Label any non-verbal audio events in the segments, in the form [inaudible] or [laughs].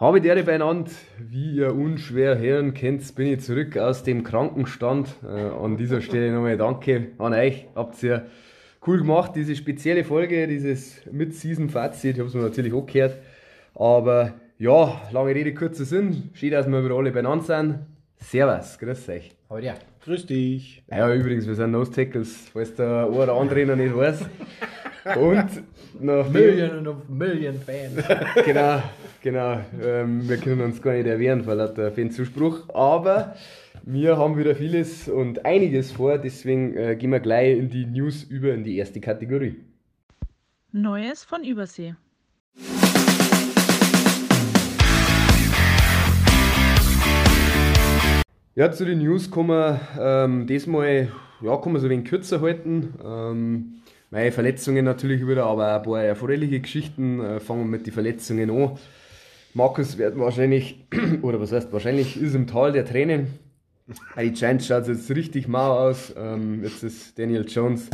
Habe der beieinander, wie ihr unschwer hören könnt, bin ich zurück aus dem Krankenstand. Äh, an dieser Stelle nochmal Danke an euch. Habt ihr cool gemacht, diese spezielle Folge, dieses Mid-Season-Fazit. Ich habe es mir natürlich auch gehört. Aber ja, lange Rede, kurzer Sinn. Schön, dass wir wieder alle beieinander sind. Servus, grüß euch. Heute ja. Grüß dich. Ja, übrigens, wir sind Nose Tackles, falls der eine oder andere noch nicht weiß. Und nach Million und Million Fans. [laughs] genau, genau. Ähm, wir können uns gar nicht erwehren vor lauter Fanzuspruch, aber wir haben wieder vieles und einiges vor, deswegen äh, gehen wir gleich in die News über in die erste Kategorie. Neues von Übersee. Ja, zu den News kommen wir ähm, diesmal ja, kann man so ein wenig kürzer halten. Ähm, meine Verletzungen natürlich wieder, aber ein paar erfreuliche Geschichten. Äh, fangen wir mit den Verletzungen an. Markus wird wahrscheinlich, [clears throat] oder was heißt wahrscheinlich, ist im Tal der Tränen. Bei den Giants schaut jetzt richtig mau aus. Ähm, jetzt ist Daniel Jones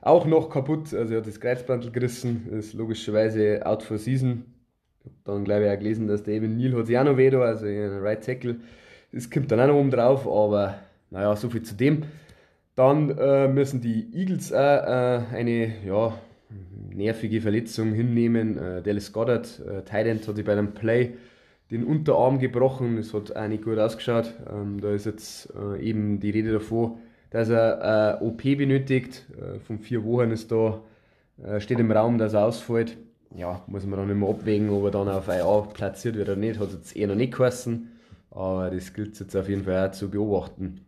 auch noch kaputt. Also er hat das Kreuzbandel gerissen, ist logischerweise out for season. Ich habe dann glaube ich auch gelesen, dass der eben Neil hat sich auch noch weh also ein Right Tackle. Das kommt dann auch noch oben drauf, aber naja, so viel zu dem. Dann äh, müssen die Eagles auch äh, eine ja, nervige Verletzung hinnehmen. Äh, Dallas Goddard, äh, Thailand, hat sich bei einem Play den Unterarm gebrochen. Das hat auch nicht gut ausgeschaut. Ähm, da ist jetzt äh, eben die Rede davon, dass er äh, OP benötigt. Äh, von vier Wochen ist da, äh, steht im Raum, dass er ausfällt. Ja, muss man dann immer abwägen, ob er dann auf IA platziert wird oder nicht. Hat jetzt eher noch nicht geheißen. Aber das gilt jetzt auf jeden Fall auch zu beobachten.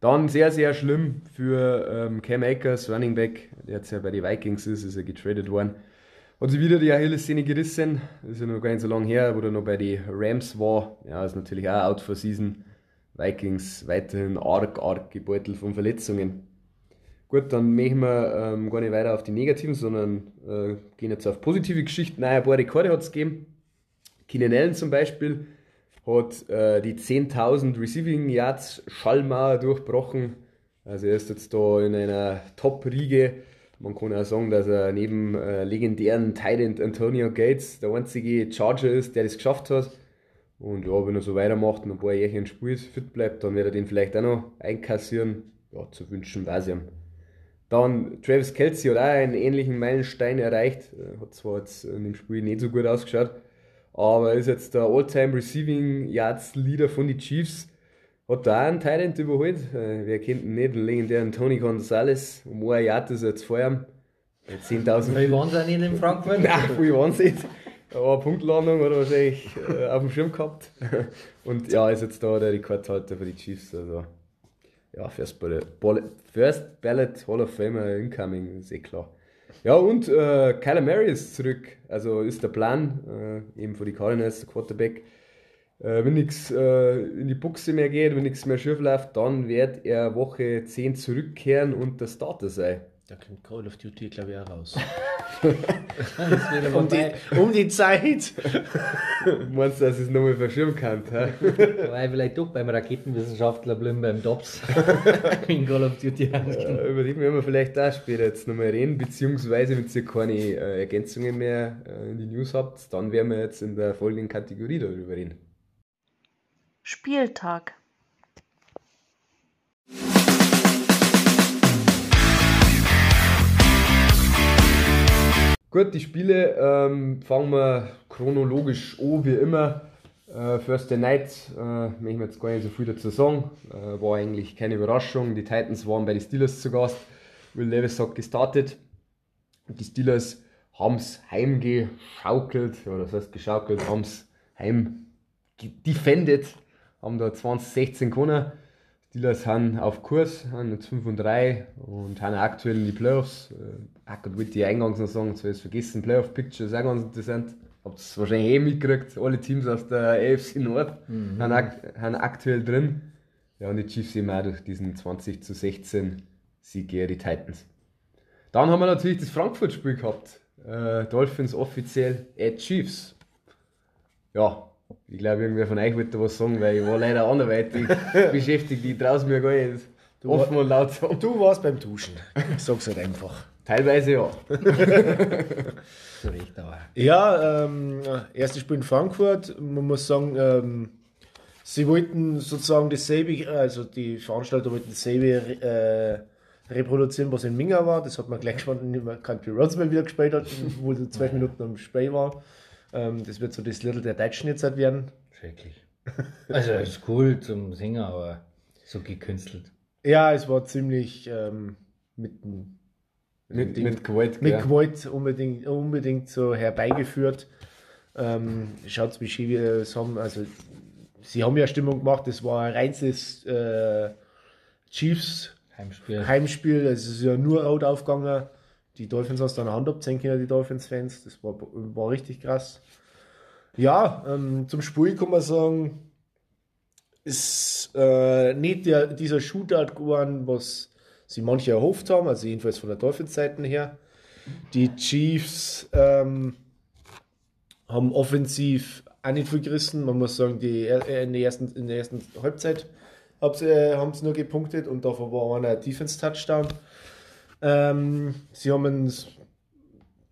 Dann sehr, sehr schlimm für ähm, Cam Akers, Running Back, der jetzt ja bei den Vikings ist, ist er getradet worden. Hat sich wieder die Achillessehne gerissen, ist ja noch gar nicht so lange her, wo er noch bei den Rams war. Ja, ist natürlich auch out for season. Vikings weiterhin arg, arg gebeutelt von Verletzungen. Gut, dann machen wir ähm, gar nicht weiter auf die negativen, sondern äh, gehen jetzt auf positive Geschichten. Nein, ein paar Rekorde hat es gegeben. Keenan Allen zum Beispiel hat äh, die 10.000 Receiving Yards Schallmauer durchbrochen. Also er ist jetzt da in einer Top-Riege. Man kann auch sagen, dass er neben äh, legendären Titan Antonio Gates der einzige Charger ist, der das geschafft hat. Und ja, wenn er so weitermacht und ein paar Jährchen spielt, fit bleibt, dann wird er den vielleicht auch noch einkassieren. Ja, zu wünschen weiß ich ihm. Dann Travis Kelsey hat auch einen ähnlichen Meilenstein erreicht. Hat zwar jetzt in dem Spiel nicht so gut ausgeschaut, aber ist jetzt der All-Time Receiving Yards Leader von den Chiefs. Hat da auch einen Thailand überholt. Äh, wer kennt ihn nicht? Den legendären Tony Gonzalez. Um ein Yard ist er jetzt vor ihm. 10.000. Wie waren sie nicht in Frankfurt? [laughs] Nein, viel waren sie nicht. Aber eine Punktlandung hat er wahrscheinlich äh, auf dem Schirm gehabt. [laughs] Und ja, ist jetzt da der Rekordhalter für die Chiefs. Also, ja, First Ballot, First Ballot Hall of Famer incoming, ist eh klar. Ja, und äh, Kyler Murray ist zurück. Also ist der Plan, äh, eben für die Cardinals, Quarterback. Äh, wenn nichts äh, in die Buchse mehr geht, wenn nichts mehr schief läuft, dann wird er Woche 10 zurückkehren und der Starter sein. Da kommt Call of Duty, glaube ich, auch raus. [laughs] um, die, um die Zeit. [laughs] Meinst du, dass ich es nochmal verschirmen kann? Weil [laughs] vielleicht doch beim Raketenwissenschaftler bleiben beim Dobbs in Call of Duty äh, Über den werden wir vielleicht auch später jetzt nochmal reden, beziehungsweise wenn ihr keine äh, Ergänzungen mehr äh, in die News habt, dann werden wir jetzt in der folgenden Kategorie darüber reden. Spieltag. Gut, die Spiele ähm, fangen wir chronologisch an, wie immer. Äh, Thursday Night, äh, möchte jetzt gar nicht so viel dazu sagen. Äh, war eigentlich keine Überraschung. Die Titans waren bei den Steelers zu Gast. Will Levis hat gestartet. Die Steelers haben es heimgeschaukelt, oder das heißt geschaukelt, haben es heim defended, haben da 2016 gewonnen. Steelers sind auf Kurs, haben jetzt 5 und 3 und haben aktuell in die Playoffs. Äh, ich wollte die eingangs noch sagen, zuerst vergessen, Playoff Picture ist auch ganz interessant. Habt es wahrscheinlich eh mitgekriegt, alle Teams aus der AFC Nord mhm. haben, haben aktuell drin. Ja, und die Chiefs eben auch durch diesen 20 zu 16 Sieg gegen die Titans. Dann haben wir natürlich das Frankfurt-Spiel gehabt. Äh, Dolphins offiziell at Chiefs. Ja, ich glaube, irgendwer von euch wollte was sagen, weil ich war leider anderweitig [laughs] beschäftigt. Ich traue es mir gar nicht du offen und laut sagen. Du warst beim Duschen. Sag's halt einfach. Teilweise ja. [laughs] Zu Recht, aber. Ja, ähm, erstes Spiel in Frankfurt. Man muss sagen, ähm, sie wollten sozusagen dasselbe, also die Veranstalter wollten dasselbe äh, reproduzieren, was in Minga war. Das hat man gleich gespannt, wie man Country Roads mal wieder gespielt hat, wo so zwölf Minuten am Spray war. Ähm, das wird so das Little der Deutschen jetzt halt werden. Schrecklich. Also, ist cool zum Singen, aber so gekünstelt. Ja, es war ziemlich ähm, mit, Mit, dem- mit Gewalt. mit gell. Gewalt unbedingt, unbedingt so herbeigeführt. Ähm, Schaut wie schön wir es haben. Also, sie haben ja Stimmung gemacht, das war ein reines äh, Chiefs Heimspiel. Heimspiel. Es ist ja nur rot aufgegangen. Die Dolphins hast dann Hand abziehen können, die Dolphins-Fans. Das war, war richtig krass. Ja, ähm, zum Spiel kann man sagen, ist äh, nicht der, dieser Shootout geworden, was sie manche erhofft haben, also jedenfalls von der Dolphins-Seiten her. Die Chiefs ähm, haben offensiv auch nicht viel gerissen. Man muss sagen, die, äh, in, der ersten, in der ersten Halbzeit haben sie, äh, haben sie nur gepunktet und davon war einer Defense-Touchdown. Ähm, sie haben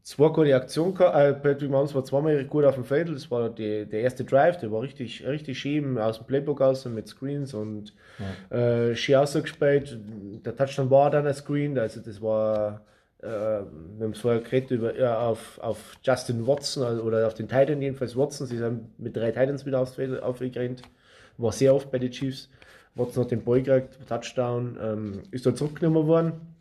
zwei gute Aktionen gehabt. Äh, Patrick Mahomes war zweimal gut auf dem Feld. Das war die, der erste Drive, der war richtig, richtig schön aus dem Playbook aus mit Screens und äh, schön ausgespielt. Der Touchdown war dann ein Screen, also das war. Äh, wir haben es vorher geredet über, ja, auf, auf Justin Watson also, oder auf den Titan jedenfalls Watson. Sie sind mit drei Titans wieder aufs Feld aufgerannt. War sehr oft bei den Chiefs. Watson hat den Ball gekriegt, Touchdown, ähm, ist da zurückgenommen worden.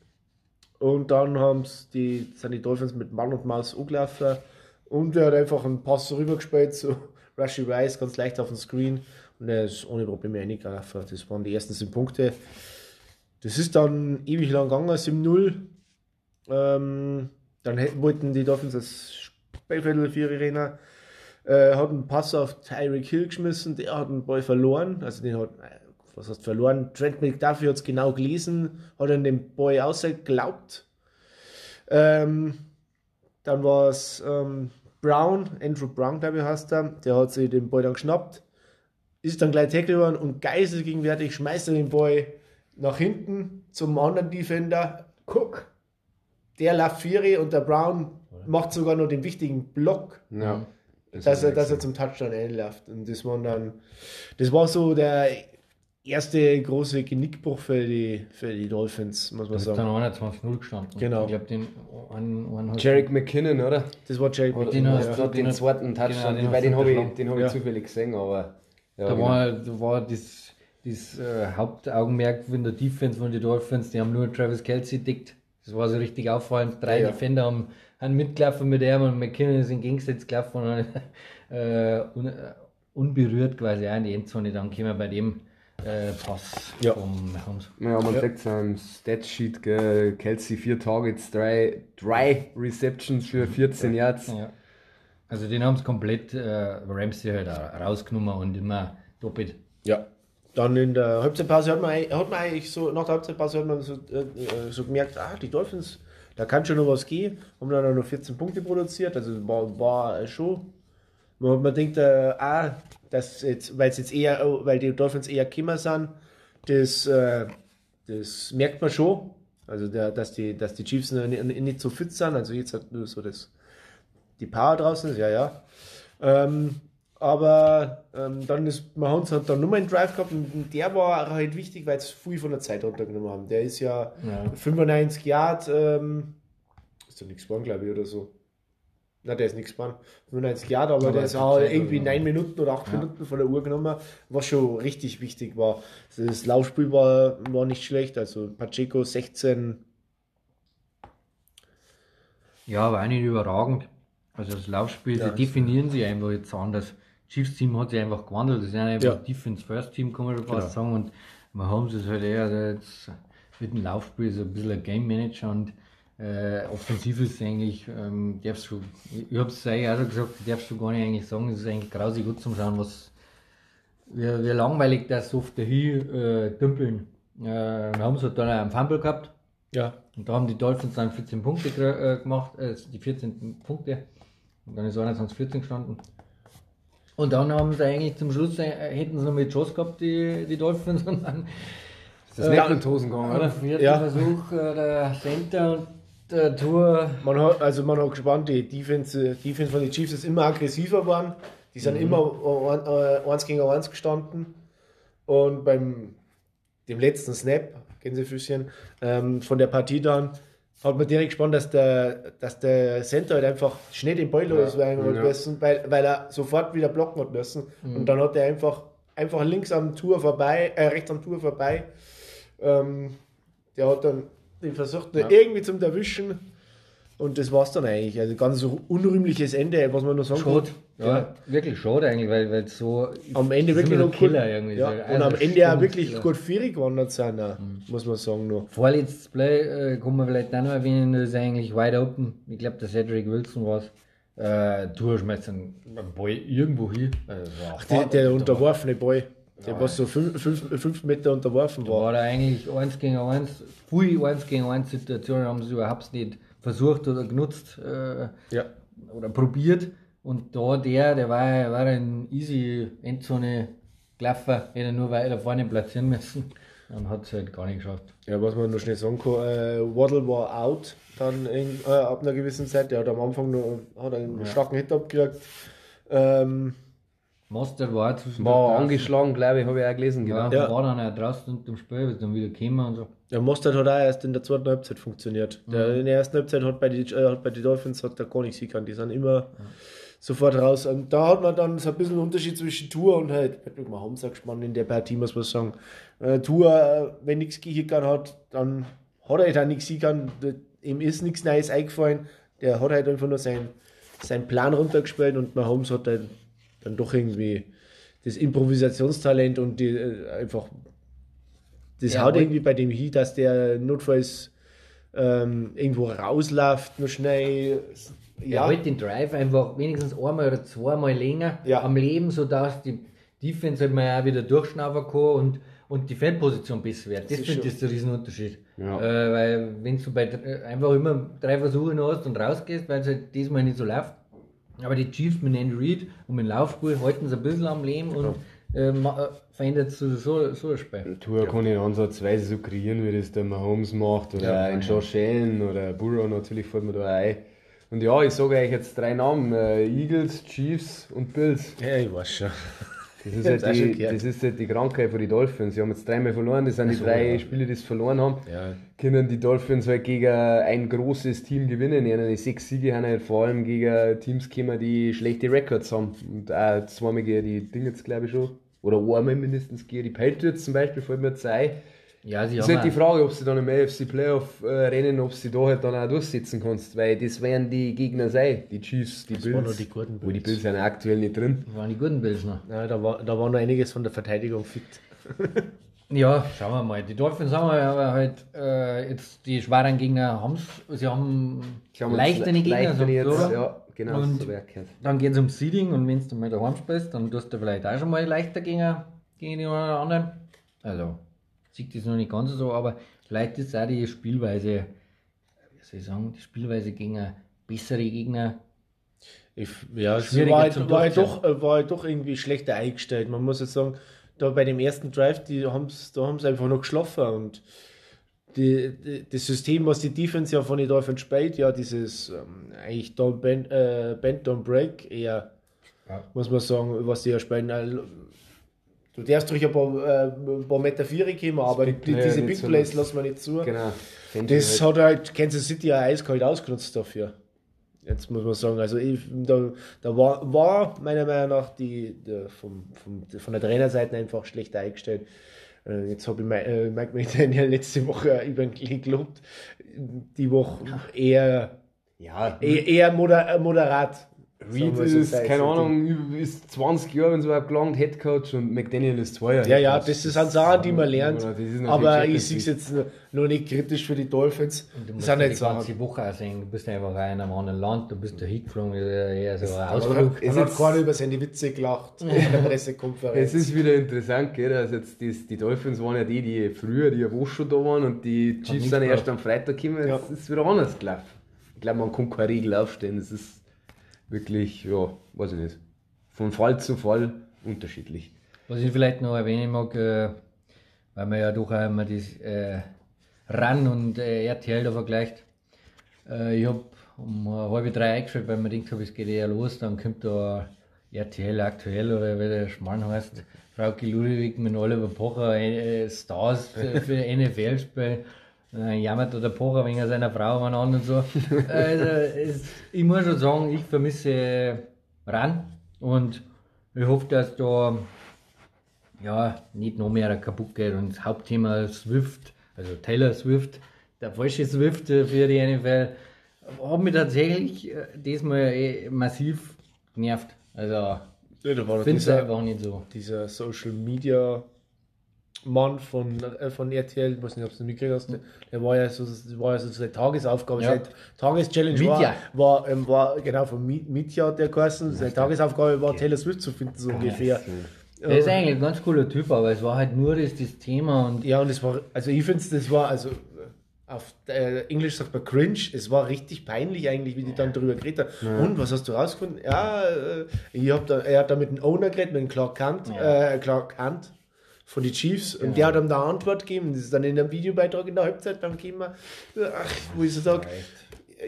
Und dann haben's die, sind die Dolphins mit Mann und Maus angelaufen. Und er hat einfach einen Pass rübergespielt zu [laughs] Rushy Rice, ganz leicht auf den Screen. Und er ist ohne Probleme reingelaufen. Das waren die ersten sieben Punkte. Das ist dann ewig lang gegangen, 7-0. Ähm, dann hätten, wollten die Dolphins das Spielviertel für ihre Arena. Äh, hat einen Pass auf Tyreek Hill geschmissen, der hat den Ball verloren. Also den hat, äh, was heißt verloren? Trent McDuffie hat es genau gelesen, hat an den Ball ausgeglaubt. Ähm, dann war es ähm, Brown, Andrew Brown, glaube ich, heißt er. Der hat sich den Ball dann geschnappt, ist dann gleich tackle geworden und geiselgegenwärtig schmeißt er den Ball nach hinten zum anderen Defender. Guck, der läuft Vieri und der Brown macht sogar noch den wichtigen Block Ja. dass er, dass er zum Touchdown einläuft. Und das war dann, das war so der erste große Genickbruch für die, für die Dolphins, muss man Da ist dann sagen. 21-0 gestanden. Genau. Ich glaube, den einen, einen Jarek McKinnon, oder? Das war Jerry Oder Den hast du- den, den zweiten Touchdown, genau, den den habe ich, den hab ich Ja. zufällig gesehen, aber ja, Da genau. war, da war das, das äh, Hauptaugenmerk von der Defense von den Dolphins, die haben nur Travis Kelsey dickt. Das war so richtig auffallend. Drei Ja, ja. Defender haben, haben mitgelaufen mit ihm und McKinnon ist entgegengesetzt gelaufen und äh, un, äh, unberührt quasi auch in die Endzone. Dann kämen wir bei dem äh, Pass Ja. vom Mahomes. Ja, man Ja. sagt es am Statsheet, gell, Kelsey 4 Targets, 3 drei Receptions für 14 Yards. Ja. Also den haben sie komplett äh, Ramsey halt auch rausgenommen und immer doppelt. Ja. Dann in der Halbzeitpause hat man, eigentlich- hat man eigentlich so, nach der Halbzeitpause hat man so, äh, äh, so gemerkt, ah, die Dolphins, da kann schon noch was gehen. Haben dann auch noch 14 Punkte produziert, also war, war schon. Man, man denkt, äh, ah, dass jetzt, weil jetzt eher, weil die Dolphins eher Kimmer sind, das, äh, das merkt man schon. Also, der, dass, die, dass die Chiefs nicht, so fit sind. Also, jetzt hat nur so das, die Power draußen ja, ja. Ähm, aber ähm, dann ist Mahomes hat dann nochmal einen Drive gehabt und der war halt wichtig, weil es viel von der Zeit runtergenommen haben. Der ist ja, Ja. 95 Yard, ähm, ist doch nichts geworden, glaube ich, oder so. Na, der ist nichts geworden. 95 Yard, aber, Aber der es ist hat auch irgendwie. 9 Minuten oder 8 Ja. Minuten von der Uhr genommen, was schon richtig wichtig war. Das Laufspiel war, war nicht schlecht, also Pacheco 16, Ja, auch nicht überragend. Also das Laufspiel, Ja, die definieren sich einfach jetzt anders. Chiefs Team hat sich einfach gewandelt. Das ist einfach Ja. Defense First Team, kann man schon Genau. fast sagen. Und Mahomes ist halt eher der jetzt mit dem Laufspiel so ein bisschen ein Game Manager und äh, offensiv ist eigentlich, ähm, darfst du, ich, ich hab's eigentlich auch schon gesagt, darfst du gar nicht eigentlich sagen, es ist eigentlich grausig gut zum Schauen, was, wie, wie langweilig das so oft dahin äh, dümpeln. Äh, Mahomes hat dann auch einen Fumble gehabt. ja, Und da haben die Dolphins dann 14 Punkte äh, gemacht, äh, die 14 Punkte. Und dann ist 21-14 gestanden. Und dann haben sie eigentlich zum Schluss, äh, hätten sie noch mit Chance gehabt, die, die Dolphins. [laughs] Und dann Ist das nicht in die Hosen gegangen, oder? oder? vierten Ja. Versuch, äh, der Center und der Tour. Man hat, also man hat gespannt, die Defense, Defense von den Chiefs ist immer aggressiver geworden. Die sind immer äh, eins gegen eins gestanden. Und beim dem letzten Snap, Gänsefüßchen, ähm, von der Partie dann, hat man direkt gespannt, dass der, dass der Center halt einfach schnell den Ball los ja. müssen, weil, weil er sofort wieder blocken hat müssen. Mhm. Und dann hat er einfach, einfach links am Tour vorbei, äh, rechts am Tour vorbei. Ähm, der hat dann den versucht, ja. irgendwie zum erwischen. Und das war es dann eigentlich. Also ganz so unrühmliches Ende, was man noch sagen Schade. Ja, ja, wirklich schade eigentlich, weil, weil so. Am Ende wirklich noch Killer irgendwie. Ja. Und am Ende auch wirklich Killer. gut vierig gewandert sind, mhm. muss man sagen. Noch. Vorletztes Play äh, kann man vielleicht auch noch erwähnen, das ist eigentlich wide open. Ich glaube, der Cedric Wilson war es. Äh, du schmeißt einen Ball irgendwo hin. Also, Ach, der, der unterworfene Ball. Der, was so 5 Meter unterworfen war. War da eigentlich 1 gegen 1, viel 1 gegen 1 Situationen haben sie überhaupt nicht versucht oder genutzt äh, ja. oder probiert. Und da der, der war, war ein easy Endzone gelaufen, hätte nur weiter vorne platzieren müssen. Dann hat es halt gar nicht geschafft. Ja, was man noch schnell sagen kann, äh, Waddle war out dann in, äh, ab einer gewissen Zeit. Der hat am Anfang noch hat einen ja. starken Hit abgekriegt. Ähm, Master war zwischen War angeschlagen, glaube ich, habe ich auch gelesen. Genau. Ja, war dann auch draußen unter dem Spiel, ist dann wieder gekommen und so. Der Mustard hat auch erst in der zweiten Halbzeit funktioniert. Mhm. Der, in der ersten Halbzeit hat bei den äh, bei die Dolphins hat der gar nichts gekannt. Die sind immer mhm. sofort raus. Und da hat man dann so ein bisschen einen Unterschied zwischen Tour und halt, Patrick Mahomes gespannt in der Partie, muss man sagen. Äh, Tour, äh, wenn nichts gehickert hat, dann hat er halt auch nichts gekannt. Ihm ist nichts Neues eingefallen. Der hat halt einfach nur seinen sein Plan runtergespielt und Mahomes hat halt dann doch irgendwie das Improvisationstalent und die, äh, einfach das ja, haut irgendwie bei dem hin, dass der notfalls ähm, irgendwo rausläuft, nur schnell. Ja, halt den Drive einfach wenigstens einmal oder zweimal länger ja. am Leben, sodass die Defense halt mal auch wieder durchschnaufen kann und, und die Feldposition besser wird. Das, das finde ich der Riesenunterschied. Ja. Äh, weil wenn du bei, einfach immer drei Versuche noch hast und rausgehst, weil es halt diesmal nicht so läuft, aber die Chiefs mit Andy Reid und mit Laufspiel halten sie ein bisschen am Leben und äh, äh verändert so, so, so ein Spiel. Tour ja. kann ich ansatzweise so kreieren, wie das der Mahomes macht oder ja, ein Josh Allen oder Burrow natürlich fällt mir da ein. Und ja, ich sage euch jetzt drei Namen: äh, Eagles, Chiefs und Bills. Ja, ich weiß schon. Das ist, halt die, das ist halt die Krankheit von den Dolphins. Sie haben jetzt dreimal verloren, das sind die drei ja. Spiele, die sie verloren haben. Ja. Können die Dolphins halt gegen ein großes Team gewinnen. Ja, die sechs Siege haben halt vor allem gegen Teams gekommen, die schlechte Records haben. Und auch zweimal gegen die Dinge jetzt, glaube ich schon. Oder einmal mindestens gegen die Patriots zum Beispiel, fällt mir jetzt ein. Ja, sie das ist halt die Frage, ob sie dann im AFC Playoff äh, rennen, ob sie da halt dann auch durchsetzen kannst, weil das werden die Gegner sein, die Chiefs, die das Bills. Waren die guten Bills. Wo die Bills sind aktuell nicht drin. Das waren die guten Bills noch. Ja, da war, da war noch einiges von der Verteidigung fit. [laughs] ja, schauen wir mal. Die Dolphins haben wir aber halt äh, jetzt die schweren Gegner haben sie haben leichtere Gegner, leichter jetzt, oder? Ja, genau. Und so dann geht es um Seeding und wenn du mal daheim spielst, dann tust du vielleicht auch schon mal leichter gegen, gegen die anderen. Also sieht das noch nicht ganz so, aber vielleicht ist auch die Spielweise, wie soll ich sagen, die Spielweise gegen bessere Gegner. Ich, ja, es war, halt, war, halt doch, war halt doch irgendwie schlechter eingestellt. Man muss jetzt sagen, da bei dem ersten Drive, die haben's, da haben sie einfach noch geschlafen und die, die, das System, was die Defense ja von den Dolphins spielt, ja, dieses ähm, eigentlich don't bend, äh, bend, don't break, eher, ja. muss man sagen, was die ja spielen, äh, Du darfst durch ein paar, äh, ein paar Meter Viere kommen, aber die, diese Big so Plays lassen wir nicht zu. Genau. Das halt. hat halt Kansas City ja eiskalt ausgenutzt dafür. Jetzt muss man sagen, also ich, da, da war, war meiner Meinung nach die, die vom, vom, von der Trainerseite einfach schlecht eingestellt. Äh, jetzt habe ich äh, Mike McDaniel letzte Woche [laughs] über den Klee gelobt. Die Woche eher, ja, eher, eher moder, moderat Reed ist, so keine Ahnung, ist 20 Jahre, wenn es überhaupt gelangt, Headcoach und McDaniel ist zwei Jahre. Ja, ja, das sind Sachen, die man lernt. Aber ich sehe es jetzt noch nicht kritisch für die Dolphins. Du musst das sind die ganze Woche auch sehen, du bist einfach in einem anderen Land, du bist da hingeflogen, eher so ein Ausflug. Es hat keiner über seine Witze gelacht in der [laughs] Pressekonferenz. Es ist wieder interessant, gell, also jetzt die, die Dolphins waren ja die, die früher, die ja Woche schon da waren und die Chiefs sind erst am Freitag gekommen, ja. es ist wieder anders gelaufen. Ich glaube, man kann keine Regel aufstellen, das ist wirklich, ja, weiß ich nicht, von Fall zu Fall unterschiedlich. Was ich vielleicht noch erwähnen mag, äh, weil man ja doch immer das äh, RAN und äh, RTL da vergleicht. Äh, ich habe um halb drei eingeschaltet, weil man denkt, es geht eher los, dann kommt da RTL aktuell oder wie der Schmarrn heißt, Frauke Ludwig mit Oliver Pocher, äh, Stars für [laughs] NFL-Spiel. Dann jammert der Pocher wegen seiner Frau an und so. Also, es, ich muss schon sagen, ich vermisse ran und ich hoffe, dass da ja, nicht noch mehr kaputt geht und das Hauptthema Swift, also Taylor Swift, der falsche Swift für die NFL, hat mich tatsächlich äh, diesmal eh massiv genervt. Also, Ja, da war ich doch dieser, einfach nicht so. dieser Social Media Mann von, äh, von RTL, ich weiß nicht, ob du mitgekriegt hast, der war ja so, war ja so seine Tagesaufgabe, Ja. seine Tageschallenge war, war, ähm, war, genau, von Mi- Mitja hat der geheißen, seine Tagesaufgabe war Taylor Swift zu finden, so ungefähr. Er ist eigentlich ein ganz cooler Typ, aber es war halt nur das, das Thema und Ja, und es war, also ich finde das war, also auf äh, Englisch sagt man cringe, es war richtig peinlich eigentlich, wie die dann darüber geredet haben. Und, was hast du rausgefunden? Ja, äh, ich hab da, er hat da mit dem Owner geredet, mit dem Clark Kent, äh, Clark Kent von den Chiefs und der hat ihm da Antwort gegeben. Das ist dann in einem Videobeitrag in der Halbzeit dann gegeben, ach, wo ich so sage,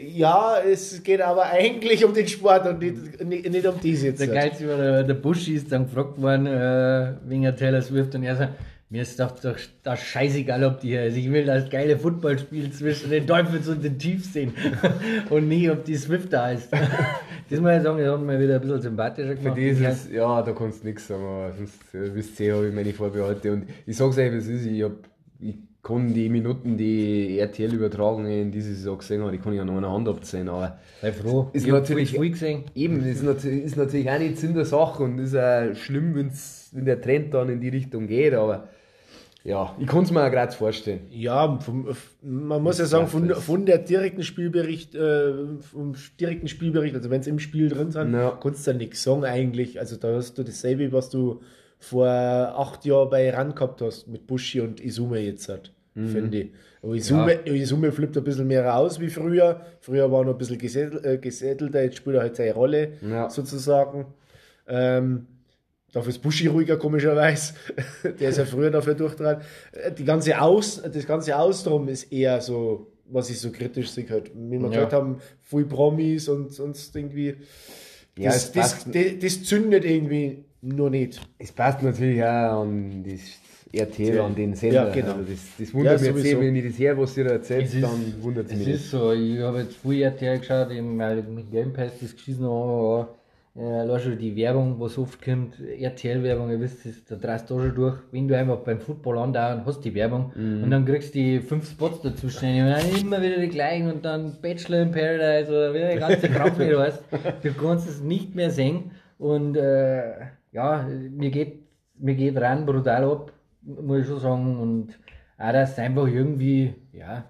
ja, es geht aber eigentlich um den Sport und nicht, nicht, nicht um dies jetzt. der geilste war der, der Busch ist dann gefragt worden äh, wegen der Taylor Swift und er sagt, mir ist doch, doch das scheißegal, ob die hier ist. Ich will das geile Footballspiel zwischen den Dolphins und den Chiefs sehen [laughs] und nicht, ob die Swift da ist. das muss ich sagen, das hat mir wieder ein bisschen sympathischer Für gemacht. dieses, ja, da kannst du nichts sagen, aber sonst äh, wisst ihr, habe ich meine Vorbehalte. Und ich sag's euch, wie es ist, ich, hab, ich kann die Minuten, die RTL übertragen in dieser Saison gesehen habe, die kann ich an einer Hand abzählen, aber Sei froh. Ist ich natürlich- viel gesehen. eben, ist natürlich, ist natürlich auch nicht Sinn der Sache und ist auch schlimm, wenn's, wenn der Trend dann in die Richtung geht, aber ja, ich kann es mir auch gerade vorstellen. Ja, vom, man muss ja sagen, von, von der direkten Spielbericht, äh, vom direkten Spielbericht, also wenn es im Spiel drin sind, Ja. kannst du da nichts sagen eigentlich. Also da hast du dasselbe, was du vor acht Jahren bei RAN gehabt hast, mit Bushi und Izume jetzt hat, Mhm. finde ich. Aber Izume, Izume flippt ein bisschen mehr raus wie früher. Früher war er noch ein bisschen äh, gesättelter, jetzt spielt er halt seine Rolle, Ja. sozusagen. Ähm, Dafür ist Buschi ruhiger, komischerweise. [laughs] Der ist ja früher dafür durchtrat. Die ganze Aus, das ganze Ausdrum ist eher so, was ich so kritisch sehe. Halt. Wie wir Ja. gehört haben, viel Promis und sonst irgendwie. Ja, Das, es das, das, das zündet irgendwie nur nicht. Es passt natürlich auch an das RTL, an den Sender. Ja, genau. Also das, das wundert Ja, mich jetzt wenn ich das her, was ihr da erzählt, Es ist- dann wundert es Es mich ist so, ich habe jetzt früh RTL geschaut, eben, weil ich mit Game Pass das geschissen habe, äh, schon die Werbung, was oft kommt, RTL-Werbung, ihr wisst, das, da drehst du auch schon durch, wenn du einfach beim Football andauern hast die Werbung und dann kriegst du die fünf Spots dazwischen und dann immer wieder die gleichen und dann Bachelor in Paradise oder wie der ganze Krampf nicht [laughs] heißt, du kannst es nicht mehr sehen. Und äh, ja, mir geht, mir geht rein brutal ab, muss ich schon sagen. Und auch, dass es einfach irgendwie, ja,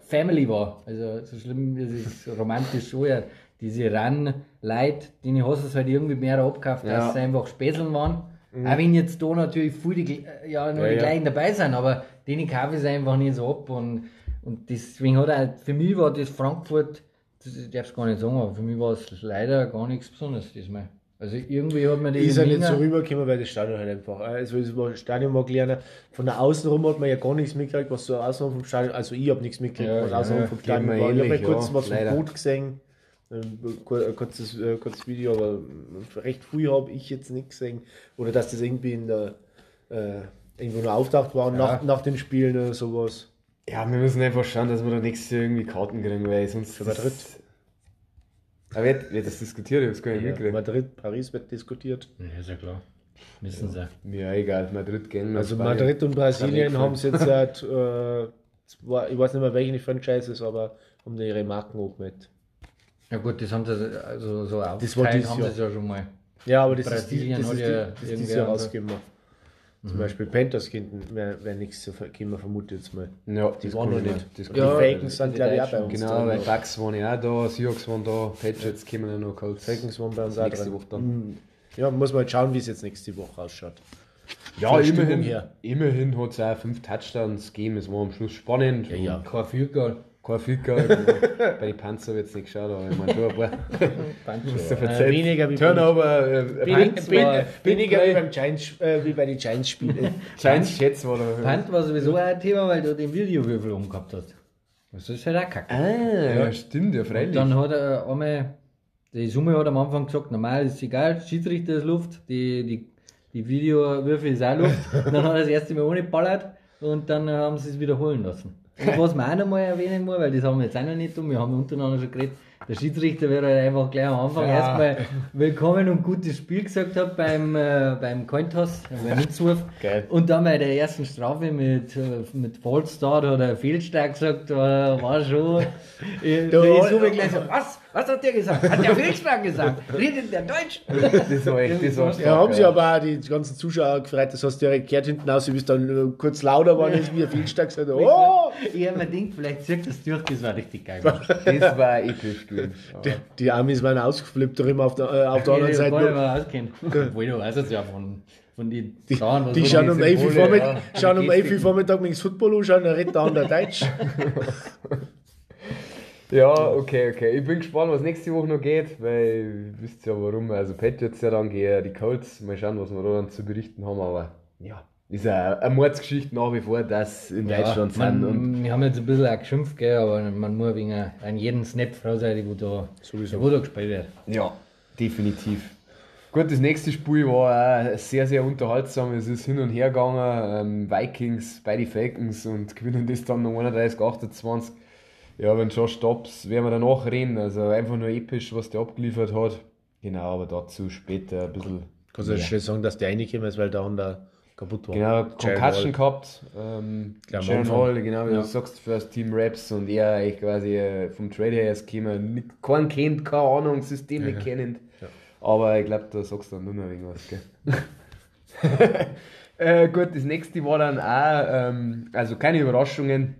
Family war. Also so schlimm ist es romantisch schon ja. Diese Run-Leute, denen hast du es halt irgendwie mehr abgekauft, Ja. dass sie einfach Späßeln waren. Auch wenn jetzt da natürlich viele die, äh, ja, nur Ja, die gleichen dabei sind, aber denen kaufe ich es einfach nicht so ab. Und, und deswegen hat er, für mich war das Frankfurt, das, ich darf es gar nicht sagen, aber für mich war es leider gar nichts Besonderes diesmal. Also irgendwie hat man die Ist ja nicht so rübergekommen, weil das Stadion halt einfach. Also das Stadion war kleiner. Von der Außenrum hat man ja gar nichts mitgekriegt, was so außenrum vom Stadion. Also ich habe nichts mitgekriegt, Ja, was ja, außenrum vom Stadion war. Ich habe mal kurz was vom. Boot gesehen. Ein kur- ein kurzes, äh, kurzes Video, aber recht früh habe ich jetzt nichts gesehen. Oder dass das irgendwie in der äh, irgendwo nur auftaucht war und nach, nach den Spielen oder sowas. Ja, wir müssen einfach schauen, dass wir da nächstes Jahr irgendwie Karten kriegen, weil sonst. Für Madrid. Aber wird, wird das diskutiert, ich hab's gar nicht Ja, mitgekriegt. Madrid, Paris wird diskutiert. Ja, ist ja klar. Müssen sie. Mir egal, Madrid gehen. Also Spanien. Madrid und Brasilien haben es jetzt [laughs] seit, äh, zwei- ich weiß nicht mehr welche Franchises, aber haben ihre Marken angemeldet. Ja gut, das haben sie also so war aufgeteilt, dieses haben sie Jahr. es ja schon mal. Ja, aber das Brasilien ist, die- das hat ist, ja die, das ist Jahr rausgegeben. Zum Beispiel Panthers könnten, wäre wär nichts zu vergeben, vermute ich jetzt mal. Ja, Die das waren noch nicht. Das die mir- Falcons sind, ich, auch bei uns. Genau, weil Bucks waren ja auch da, Seahawks waren da, Patriots kommen ja noch kurz. Falcons waren bei uns auch nächste. Woche dann. Mhm. Ja, muss man halt schauen, wie es jetzt nächste Woche ausschaut. Ja, immerhin, her. immerhin hat es auch fünf Touchdowns gegeben, es war am Schluss spannend. Ja, ja. Kein Viertel. Kein Ficker, [laughs] bei den Panzer ich jetzt nicht geschaut, aber ich meine, schon ein paar. Du Äh, weniger wie Turnover, äh, war- weniger Big wie, beim Giants, äh, wie bei den Giants-Spielen. Giants Jets war da. Punt war sowieso ein Thema, weil du den Videowürfel umgehabt hast. Das ist halt auch kacke. Ah, ja, stimmt, ja, freilich. Dann hat er einmal, die Summe hat am Anfang gesagt, normal ist egal, Schiedsrichter ist Luft, die, die, die Videowürfel ist auch Luft. [laughs] dann hat er das erste Mal ohne ballert und dann haben sie es wiederholen lassen. Und was man auch noch mal erwähnen muss, weil das haben wir jetzt auch noch nicht tun, wir haben untereinander schon geredet, der Schiedsrichter wird halt einfach gleich am Anfang Ja. erstmal willkommen und gutes Spiel gesagt hat beim, äh, beim Cointoss, beim Nutzwurf. Und dann bei der ersten Strafe mit, äh, mit Fallstart hat er Fehlstart gesagt, war, war schon. Da- ist so gleich so, was? Was hat der gesagt? Hat der Fehlstart gesagt? Redet der Deutsch? Das war echt, das war stark, Ja, haben sie aber auch die ganzen Zuschauer gefreut, das hast du direkt gehört hinten aus, wie es dann äh, kurz lauter war, wie ein Fehlstag gesagt hat. Oh! Ich hab mir gedacht, vielleicht zieht das durch, das war richtig geil. [laughs] Das war episch. [laughs] Die, die Amis waren ausgeflippt darüber auf der, äh, auf der anderen Seite. nicht mehr auskennen. Obwohl, du weißt es ja von, von den Die, was die schauen um 11 Uhr Vormittag, schauen um Die 11 Uhr Gestik. Vormittag mit Football anschauen, dann redet der andere Deutsch. [laughs] Ja, okay, okay. Ich bin gespannt, was nächste Woche noch geht, weil ihr wisst ja warum. Also Patriots ja dann gegen die Colts. Mal schauen, was wir da dann zu berichten haben, aber ja. Ist ja eine Mordsgeschichte nach wie vor, dass in Deutschland sind. Und man, wir haben jetzt ein bisschen auch geschimpft, gell, aber man muss wegen an jedem Snap froh sein, wo da, Sowieso. wo da gespielt wird. ja, definitiv. Gut, das nächste Spiel war auch sehr, sehr unterhaltsam. Es ist hin und her gegangen. Ähm, Vikings bei die Falcons und gewinnen das dann noch 31, 28. Ja, wenn Josh Dobbs, werden wir danach reden. Also einfach nur episch, was der abgeliefert hat. Genau, aber dazu später ein bisschen. Kannst du schnell sagen, dass der reingekommen ist, weil der andere kaputt war. Genau, Concussion gehabt. Ähm, Anfang. Hall, genau wie Ja. du sagst, für das Team Raps und er eigentlich quasi äh, vom Trade her erst gekommen. Nicht, keinen kennt, keine Ahnung, System nicht kennend. Aber ich glaube, da sagst du dann nur noch irgendwas, gell? [laughs] äh, gut, das nächste war dann auch, ähm, also keine Überraschungen.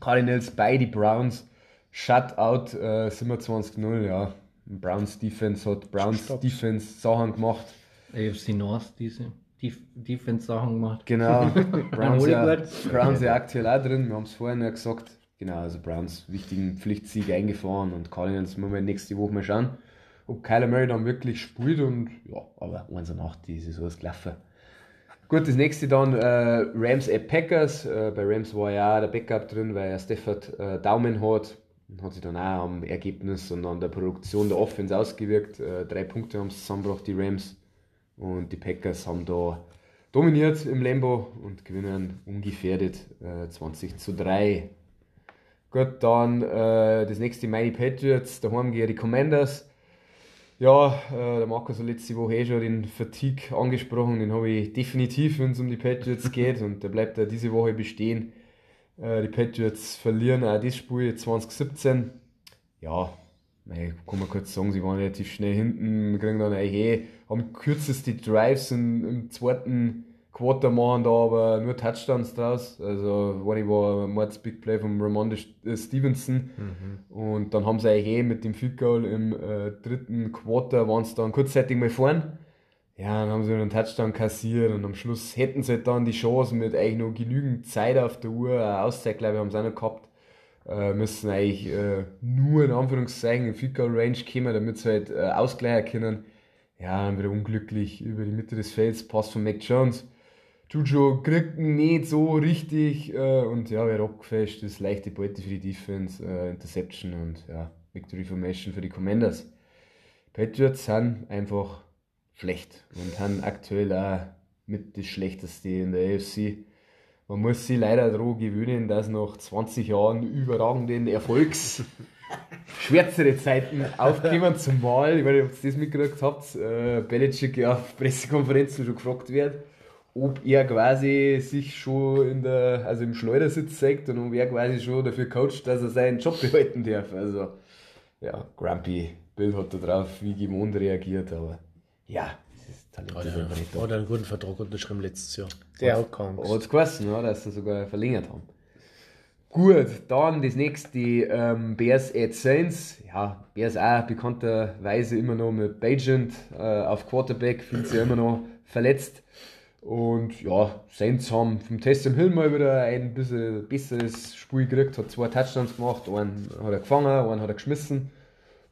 Cardinals bei die Browns. Shutout äh, 27-0, ja. Browns Defense hat Browns Stopp. Defense Sachen gemacht. AFC North diese Defense-Sachen gemacht. Genau, [laughs] Browns ja. Browns ja aktuell auch drin, wir haben es vorhin ja gesagt. Genau, also Browns wichtigen Pflichtsieg eingefahren und Cardinals müssen wir nächste Woche mal schauen, ob Kyler Murray dann wirklich spielt und ja, aber 1 und 8, die Saison ist gelaufen. Gut, das nächste dann äh, Rams at Packers. Äh, bei Rams war ja auch der Backup drin, weil er Stafford äh, Daumen hat. Und hat sich dann auch am Ergebnis und an der Produktion der Offense ausgewirkt. Äh, drei Punkte haben sie zusammengebracht, die Rams. Und die Packers haben da dominiert im Lambo und gewinnen ungefährdet äh, 20 zu 3. Gut, dann äh, das nächste Mighty Patriots, daheim gegen die Commanders. Ja, äh, der Markus hat letzte Woche eh schon den Fatigue angesprochen, den habe ich definitiv, wenn es um die Patriots geht und der bleibt ja diese Woche bestehen. Äh, die Patriots verlieren auch das Spiel 2017. Ja, mei, kann man kurz sagen, sie waren relativ schnell hinten, kriegen dann eigentlich eh, haben kürzeste Drives im, im zweiten Quarter machen da aber nur Touchdowns draus. Also, one war ein Mords Big Play von Ramonde Stevenson. Und dann haben sie eigentlich eh mit dem Field Goal im äh, dritten Quarter waren sie dann kurzzeitig mal vorn. Ja, dann haben sie einen Touchdown kassiert und am Schluss hätten sie halt dann die Chance mit eigentlich noch genügend Zeit auf der Uhr, eine Auszeit, glaube ich, haben sie auch noch gehabt, äh, müssen eigentlich äh, nur in Anführungszeichen in Goal Range kommen, damit sie halt äh, ausgleichen können. Ja, dann wieder unglücklich über die Mitte des Felds, Pass von Mac Jones. Juju kriegt ihn nicht so richtig äh, und ja, wird abgefälscht, ist leichte Beute für die Defense, äh, Interception und ja, Victory Formation für die Commanders. Patriots sind einfach schlecht und haben aktuell auch mit das Schlechteste in der AFC. Man muss sich leider daran gewöhnen, dass nach 20 Jahren überragenden Erfolgs schwärzere Zeiten aufkommen, zumal, ich weiß nicht, ob ihr das mitgekriegt habt, äh, Belichick ja auf Pressekonferenzen schon gefragt wird, ob er quasi sich schon in der, also im Schleudersitz zeigt und ob er quasi schon dafür coacht, dass er seinen Job behalten darf. Also, ja, Grumpy Bill hat da drauf wie gewohnt reagiert, aber ja, das ist Talent Hat ist er, einfach nicht da. hat er einen guten Vertrag unterschrieben letztes Jahr. Der hat es geheißen, ja, dass sie sogar verlängert haben. Gut, dann das nächste, ähm, Bears at Saints. Ja, Bears auch bekannterweise immer noch mit Bajent äh, auf Quarterback, fühlt sich immer noch verletzt. Und ja, Saints haben vom Taysom Hill mal wieder ein bisschen besseres Spiel gekriegt, hat zwei Touchdowns gemacht, einen hat er gefangen, einen hat er geschmissen.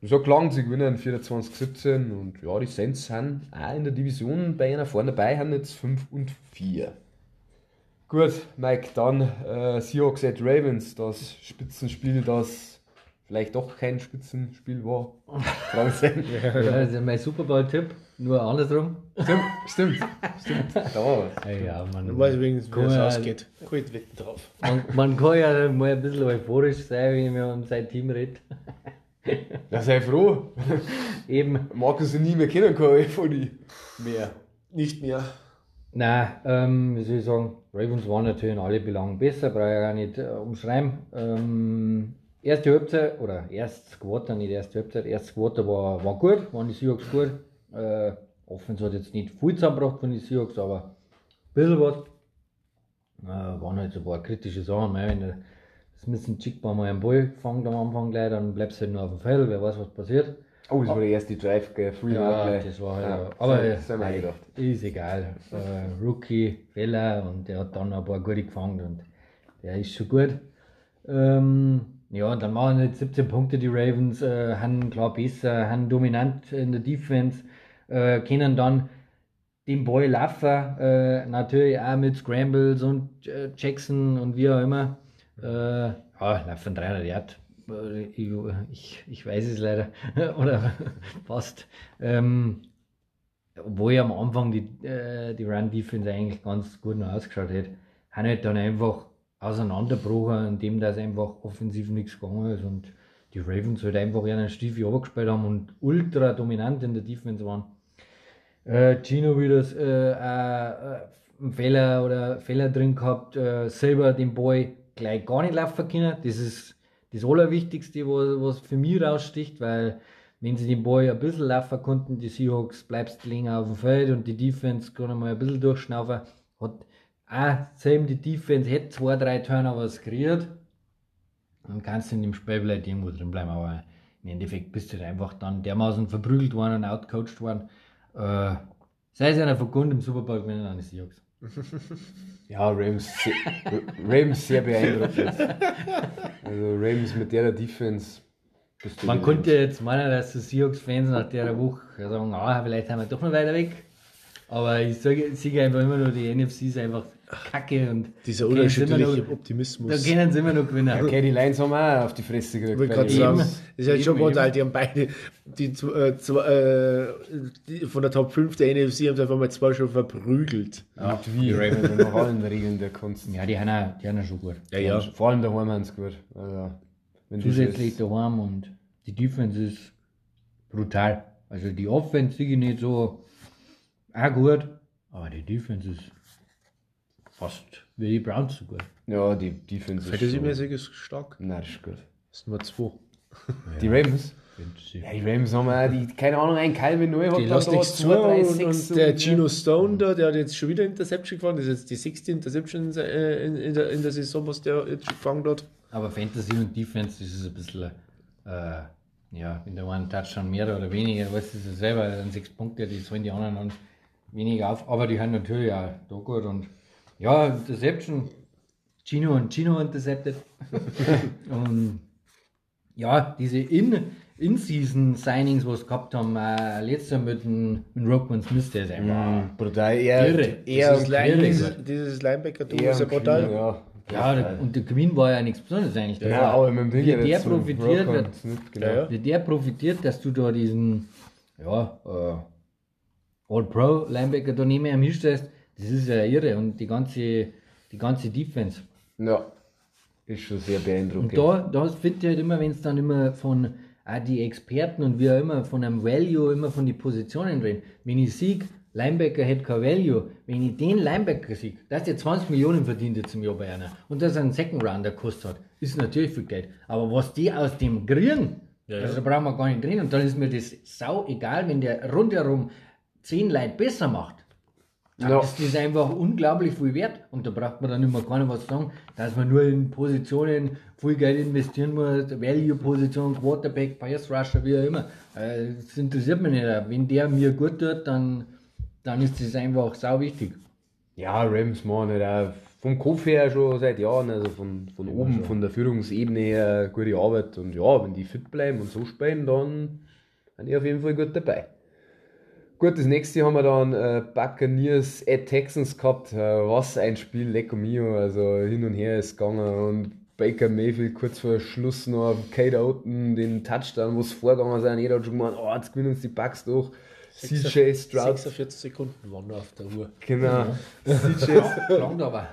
Und so klang sie gewinnen 24-17 und ja, die Saints sind auch in der Division bei einer vorne dabei, haben jetzt 5 und 4. Gut, Mike, dann äh, Seahawks at Ravens, das Spitzenspiel, das vielleicht doch kein Spitzenspiel war. Fragezeichen. [laughs] Ja, das ist mein Super Bowl-Tipp, nur andersrum. stimmt, stimmt, stimmt. Da war was. Ja, man, Ich weiß übrigens, wie Kann es ausgeht. Gut, wetten drauf. man, man kann ja mal ein bisschen euphorisch sein, wenn man um sein Team redet. Ja, sei froh. [laughs] Eben, Markus nie mehr kennen kann von die mehr. Nicht mehr. Nein, ähm, wie soll ich sagen, Ravens waren natürlich in alle Belangen besser, brauche ich gar nicht äh, umschreiben. Ähm, erste Halbzeit, oder erstes Quarter, nicht erste Halbzeit, erstes Quarter war, war gut, waren die Seahawks gut. Äh, Offense hat jetzt nicht viel zusammengebracht von den Seahawks, aber ein bisschen was. Äh, waren halt so ein paar kritische Sachen. Mei, Wenn der Smith und Chickbar mal einen Ball fangt am Anfang gleich, dann bleibst du halt nur auf dem Feld, wer weiß, was passiert. Oh, das war der erste Drive, gell? Free Ja, das war halt. Ja, aber das äh, das haben wir gedacht. ist egal. Äh, Rookie, Fehler und der hat dann ein paar gute gefangen und der ist schon gut. Ähm, ja, dann machen jetzt 17 Punkte die Ravens, äh, haben klar besser, haben dominant in der Defense, äh, können dann den Ball laufen, äh, natürlich auch mit Scrambles und äh, Jackson und wie auch immer. Äh, ja, laufen 300 Yard. Äh, Ich, ich, weiß es leider. [laughs] Oder [laughs] fast. Ähm, obwohl am Anfang die, äh, die Run-Defense eigentlich ganz gut noch ausgeschaut hat, haben halt dann einfach auseinanderbrochen, indem das einfach offensiv nichts gegangen ist und die Ravens halt einfach ihren Stiefel runtergespielt haben und ultra dominant in der Defense waren. Äh, Gino wieder äh, äh, einen Fehler oder Fehler drin gehabt, äh, selber den Ball gleich gar nicht laufen können. Das ist das Allerwichtigste, was, was für mich raussticht, weil wenn sie den Ball ein bisschen laufen konnten, die Seahawks bleibst länger auf dem Feld und die Defense kann mal ein bisschen durchschnaufen. Hat auch selben die Defense hätte zwei, drei Turnovers kreiert. Dann kannst du in dem Spiel vielleicht irgendwo drin bleiben, aber im Endeffekt bist du halt einfach dann dermaßen verprügelt worden und outcoached worden. Äh, sei es einer von Grund im Super Bowl gewinnen an die Seahawks. [laughs] Ja, Rams, Rams sehr beeindruckend. Also Rams mit der Defense. Man die könnte jetzt meinen, dass die Seahawks-Fans nach der Woche sagen, ah, vielleicht haben wir doch noch weiter weg. Aber ich sage, ich sehe einfach immer nur, die NFC ist einfach kacke und Dieser unerschütterliche noch- Optimismus. da können sie immer noch gewinnen. Okay, die Lions haben auch auf die Fresse gekriegt. Ich gerade sagen, das ist halt schon Eben, brutal. Die haben beide die, zwei- äh, zwei, äh, die von der Top 5 der NFC haben sie einfach mal zwei schon verprügelt. Ja, wie? Die Ravens haben nach allen Regeln der Kunst. Ja, die haben, auch, die haben auch schon gut. Ja, ja. Vor allem daheim haben sie gut. Also, Zusätzlich daheim und die Defense ist brutal. Also die Offense sehe ich nicht so auch gut, aber die Defense ist fast wie die Browns so gut. Ja, die Defense ist schon... Fantasy-mäßig ist stark. Nein, das ist gut. Das ist Nummer 2. Die Ravens? Ja, die Ravens haben auch die, keine Ahnung, ein Calvin Neu hat da nichts zu und, und der Gino Stone da, der hat jetzt schon wieder Interception gefahren. Das ist jetzt die 16 Interception äh, in, in, der, in der Saison, was der jetzt schon gefangen hat. Aber Fantasy und Defense, das ist ein bisschen, äh, ja, wenn der eine Touchdown mehr oder weniger, weißt du ja selber, dann sechs Punkte, die sollen die anderen dann weniger auf, aber die haben natürlich auch da gut und ja, Interception, Gino und Gino intercepted. [laughs] und ja, diese In- In-Season-Signings, was sie gehabt haben, äh, letztes Jahr mit dem, mit Rockman Smith, der ist einfach. Mhm, brutal. Eher, Irre. eher dieses, Line, irre dieses, dieses Linebacker-Duo ist ja brutal. Ja, Ja, der, und der Queen war ja nichts Besonderes eigentlich. Der ja, war- aber mit dem der profitiert wird, genau. Ja, ja. Der profitiert, dass du da diesen ja, äh, All-Pro-Linebacker da neben ihm hinstellst, das ist ja irre. Und die ganze, die ganze Defense. Ja, ist schon sehr Und beeindruckend. da, da finde ich halt immer, wenn es dann immer von auch die Experten und wie auch immer von einem Value, immer von den Positionen reden. Wenn ich sieg, Linebacker hätte kein Value, wenn ich den Linebacker sieg, dass der 20 Millionen verdient jetzt im Jahr bei einer und dass er einen Second Rounder gekostet hat, ist natürlich viel Geld. Aber was die aus dem kriegen, also da brauchen wir gar nicht reden. Und dann ist mir das sau egal, wenn der rundherum 10 Leute besser macht. Dann Ja. ist das einfach unglaublich viel wert. Und da braucht man dann immer gar nicht was sagen, dass man nur in Positionen viel Geld investieren muss, Value-Position, Quarterback, Pass Rusher, wie auch immer. Äh, Das interessiert mich nicht. Wenn der mir gut tut, dann, dann ist das einfach sau wichtig. Ja, Rams machen halt auch vom Kopf her schon seit Jahren, also von, von oben, von der Führungsebene her gute Arbeit. Und ja, wenn die fit bleiben und so spielen, dann sind die auf jeden Fall gut dabei. Gut, das nächste haben wir dann äh, Buccaneers at Texans gehabt. Äh, was ein Spiel, Lecco Mio. Also hin und her ist gegangen und Baker Mayfield kurz vor Schluss noch auf Kate Outen den Touchdown, wo es vorgegangen ist. Jeder hat schon gemeint, oh, jetzt gewinnen uns die Bucks durch. CJ Stroud. 46 Sekunden waren noch auf der Uhr. Genau. [laughs] CJ Lang aber.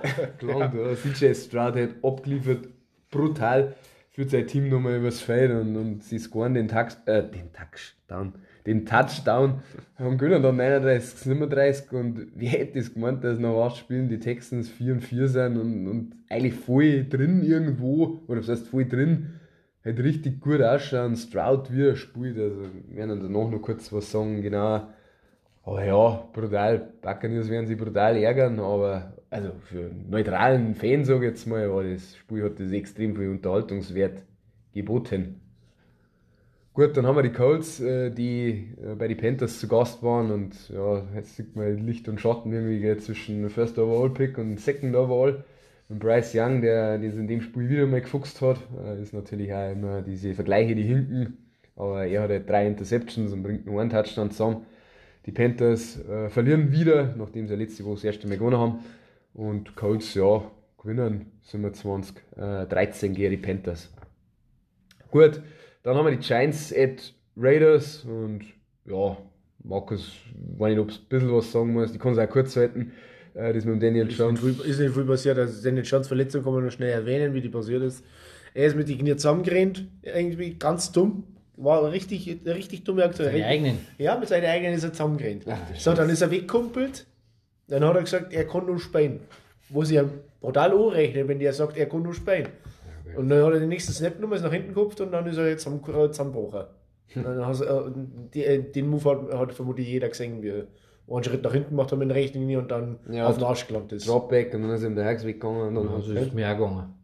Ja. CJ Stroud hat abgeliefert, brutal, führt sein Team nochmal übers Feld und, und sie scoren den, Tax, äh, den Touchdown. Den Touchdown haben gewonnen dann 39, 37 und wer hätte es gemeint, dass nach acht Spielen die Texans 4 und 4 sind und, und eigentlich voll drin irgendwo, oder was heißt voll drin, halt richtig gut ausschauen. Stroud wie er spielt, also wir werden danach noch kurz was sagen, genau. Aber ja, brutal. Buccaneers werden sich brutal ärgern, aber also für einen neutralen Fan, sage ich jetzt mal, war das Spiel hat das extrem viel Unterhaltungswert geboten. Gut, dann haben wir die Colts, äh, die äh, bei den Panthers zu Gast waren und ja, jetzt sieht man Licht und Schatten irgendwie zwischen First Overall Pick und Second Overall. Und Bryce Young, der das in dem Spiel wieder mal gefuchst hat, äh, ist natürlich auch immer diese Vergleiche, die hinken. Aber er hat halt drei Interceptions und bringt nur einen Touchdown zusammen. Die Panthers äh, verlieren wieder, nachdem sie letzte Woche das erste Mal gewonnen haben. Und Colts, ja, gewinnen 27, äh, 13 gegen die Panthers. Gut, dann haben wir die Giants at Raiders und ja, Markus, wenn ich noch ein bisschen was sagen muss, ich kann es auch kurz halten, äh, das mit dem Daniel Jones. Ist nicht viel- ist nicht viel passiert. Also Daniel Jones Verletzung kann man noch schnell erwähnen, wie die passiert ist. Er ist mit den Knie zusammengerannt, irgendwie ganz dumm. War richtig, eine richtig dumme Aktion. Die eigenen. Ja, mit seinen eigenen ist er zusammengerannt. so, dann ist er weggekumpelt. Dann hat er gesagt, er kann nur spielen. Wo sie ja brutal anrechnen, wenn der sagt, er kann nur spielen. Und dann hat er den nächsten Snap genommen, ist nach hinten gehupft und dann ist er jetzt am äh, zusammengebrochen. Dann hast, äh, die, äh, den Move hat, hat vermutlich jeder gesehen, wie er einen Schritt nach hinten gemacht hat mit dem rechten Knie und dann Ja, auf den Arsch gelangt ist. Dropback und dann ist ihm der Herz weggegangen und dann Also ist mir auch gegangen.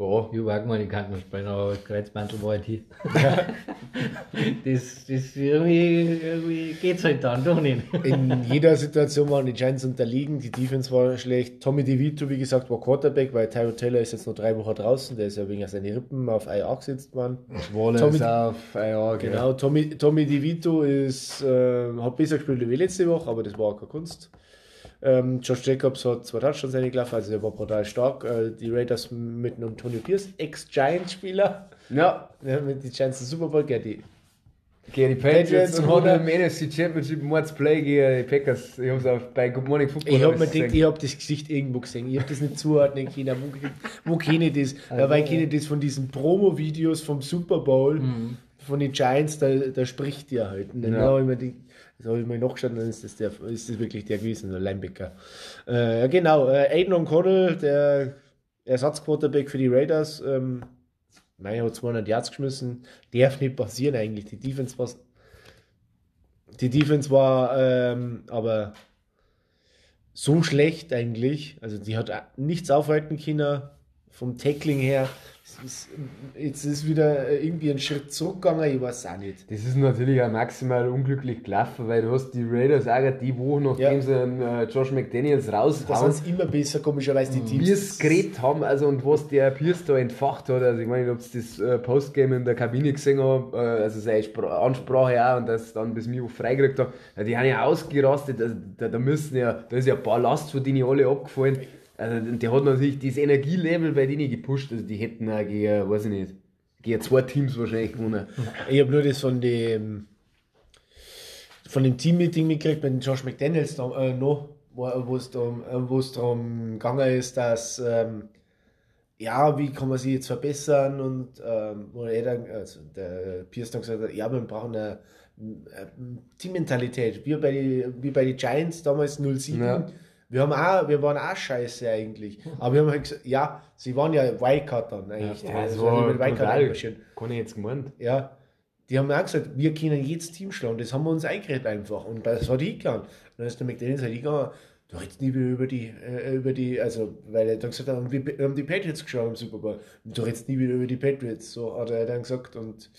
Ja, Ich kann nicht spielen, aber das Kreuzmantel war halt hier. [laughs] das, das irgendwie, irgendwie geht's halt dann doch nicht. In jeder Situation waren die Giants unterlegen, die Defense war schlecht. Tommy DeVito, wie gesagt, war Quarterback, weil Tyrod Taylor ist jetzt noch drei Wochen draußen, der ist ja wegen seiner Rippen auf IA gesetzt worden. Wallace Tommy- auf, ja, genau. Genau, Tommy, Tommy DeVito ist, äh, hat besser gespielt wie letzte Woche, aber das war auch keine Kunst. Ähm, Josh Jacobs hat zwei Touchdowns gelaufen, also er war brutal stark. Äh, die Raiders mit einem Antonio Pierce, Ex-Giant-Spieler, Ja, ja, mit den Giants Super Bowl, gell, die gegen die Patriots, und hat im NFC Championship Mords Play gegen die Packers. Ich hab's auf bei Good Morning Football. Ich habe hab mir gedacht, ich habe das Gesicht irgendwo gesehen. Ich habe das nicht zuordnen können. Wo, wo kenne ich das? Ja, weil ich kenne das von diesen Promo-Videos vom Super Bowl, von den Giants, da, da spricht der halt. Und dann Ja. habe ich mir die, das habe ich mir nachgeschaut, dann ist das, der, ist das wirklich der gewesen, der Linebacker. Äh, genau, äh, Aiden O'Connell, der Ersatzquarterback für die Raiders, ähm, mein, hat 200 Yards geschmissen. Darf nicht passieren eigentlich. Die Defense war, die Defense war ähm, aber so schlecht eigentlich. Also die hat nichts aufhalten können vom Tackling her. Ist, jetzt ist wieder irgendwie ein Schritt zurückgegangen, ich weiß auch nicht. Das ist natürlich auch maximal unglücklich gelaufen, weil du hast die Raiders auch die Woche, nachdem Ja. sie einen, äh, Josh McDaniels Da sind raushauen, es immer besser, komischerweise die Teams. wir es geredet haben, also und was der Pierce da entfacht hat, also ich meine, ob das äh, Postgame in der Kabine gesehen habe, äh, also seine Spra Ansprache auch und das dann bis mir freigekriegt ja, die haben ja ausgerastet, also, da, da müssen ja, da ist ja ein paar Last von denen alle abgefallen. Also der hat natürlich das Energielevel bei denen gepusht, also die hätten auch gegen, weiß ich nicht, gegen zwei Teams wahrscheinlich gewonnen. Ich habe nur das von dem von dem Team-Meeting mitgekriegt mit dem Josh McDaniels da, äh, noch, wo es darum, äh, darum gegangen ist, dass ähm, ja, wie kann man sich jetzt verbessern und ähm, wo er dann, also der Pierce dann gesagt hat, ja, wir brauchen eine, eine Teammentalität, wie bei die, wie bei den Giants damals 07. Ja. Wir, haben auch, wir waren auch scheiße eigentlich. Aber wir haben halt gesagt, ja, sie waren ja Wildcard dann eigentlich. Ja, das war mit Wildcard. Kann ich jetzt gemeint. Ja, die haben auch gesagt, wir können jedes Team schlagen. Das haben wir uns eingeredet einfach. Und das hat hingegangen. Dann ist der McDaniels halt hingegangen, du redest nie wieder über die, äh, über die, also, weil er dann gesagt hat, wir, haben die Patriots geschlagen im Super Bowl. Du redest nie wieder über die Patriots. So hat er dann gesagt. Und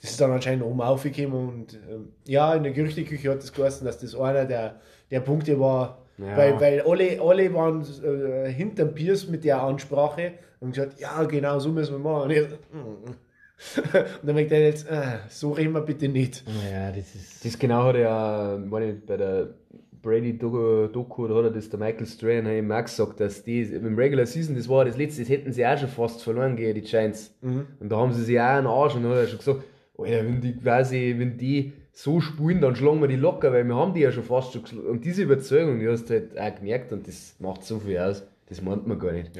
das ist dann anscheinend oben aufgekommen. Und ähm, ja, in der Gerüchteküche hat das geheißen, dass das einer der, der Punkte war, Ja. weil, weil alle, alle waren äh, hinterm Pierce mit der Ansprache und gesagt, ja, genau so müssen wir machen. Und ich, mm, [laughs] Und dann merkt er jetzt, äh, so reden wir bitte nicht. Ja, das ist. Das genau hat er ja, meine ich, bei der Brady-Doku, da hat er das der Michael Strahan eben auch gesagt, dass die im Regular Season, das war das letzte, das hätten sie auch schon fast verloren gegen die Giants. Und da haben sie sich auch einen Arsch und hat er schon gesagt, Alter, wenn die quasi, wenn die so spielen, dann schlagen wir die locker, weil wir haben die ja schon fast schon geschlagen. Und diese Überzeugung, die hast du halt auch gemerkt und das macht so viel aus, das meint man gar nicht.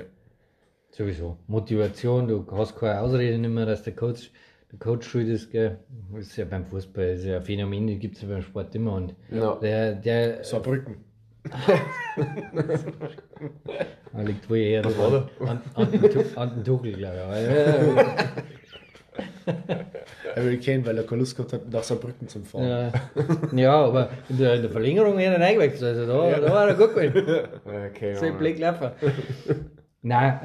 Sowieso. Motivation, du hast keine Ausrede nicht mehr, dass der Coach, der Coach schuld ist, gell. Das ist ja beim Fußball, das ist ja ein Phänomen, das gibt es ja beim Sport immer. Und Ja. der, der Saarbrücken. [laughs] er liegt wohl eher da? an, an, den Tu- an den Tuchel, glaube ich. [laughs] Aber, [laughs] ja, Harry Kane, weil er keine Lust gehabt hat, nach Saarbrücken zu fahren. ja, ja, aber in der, in der Verlängerung wäre er reingewechselt. Also da, da war er gut gewesen. Äh, keine So. Blick laufen. Nein,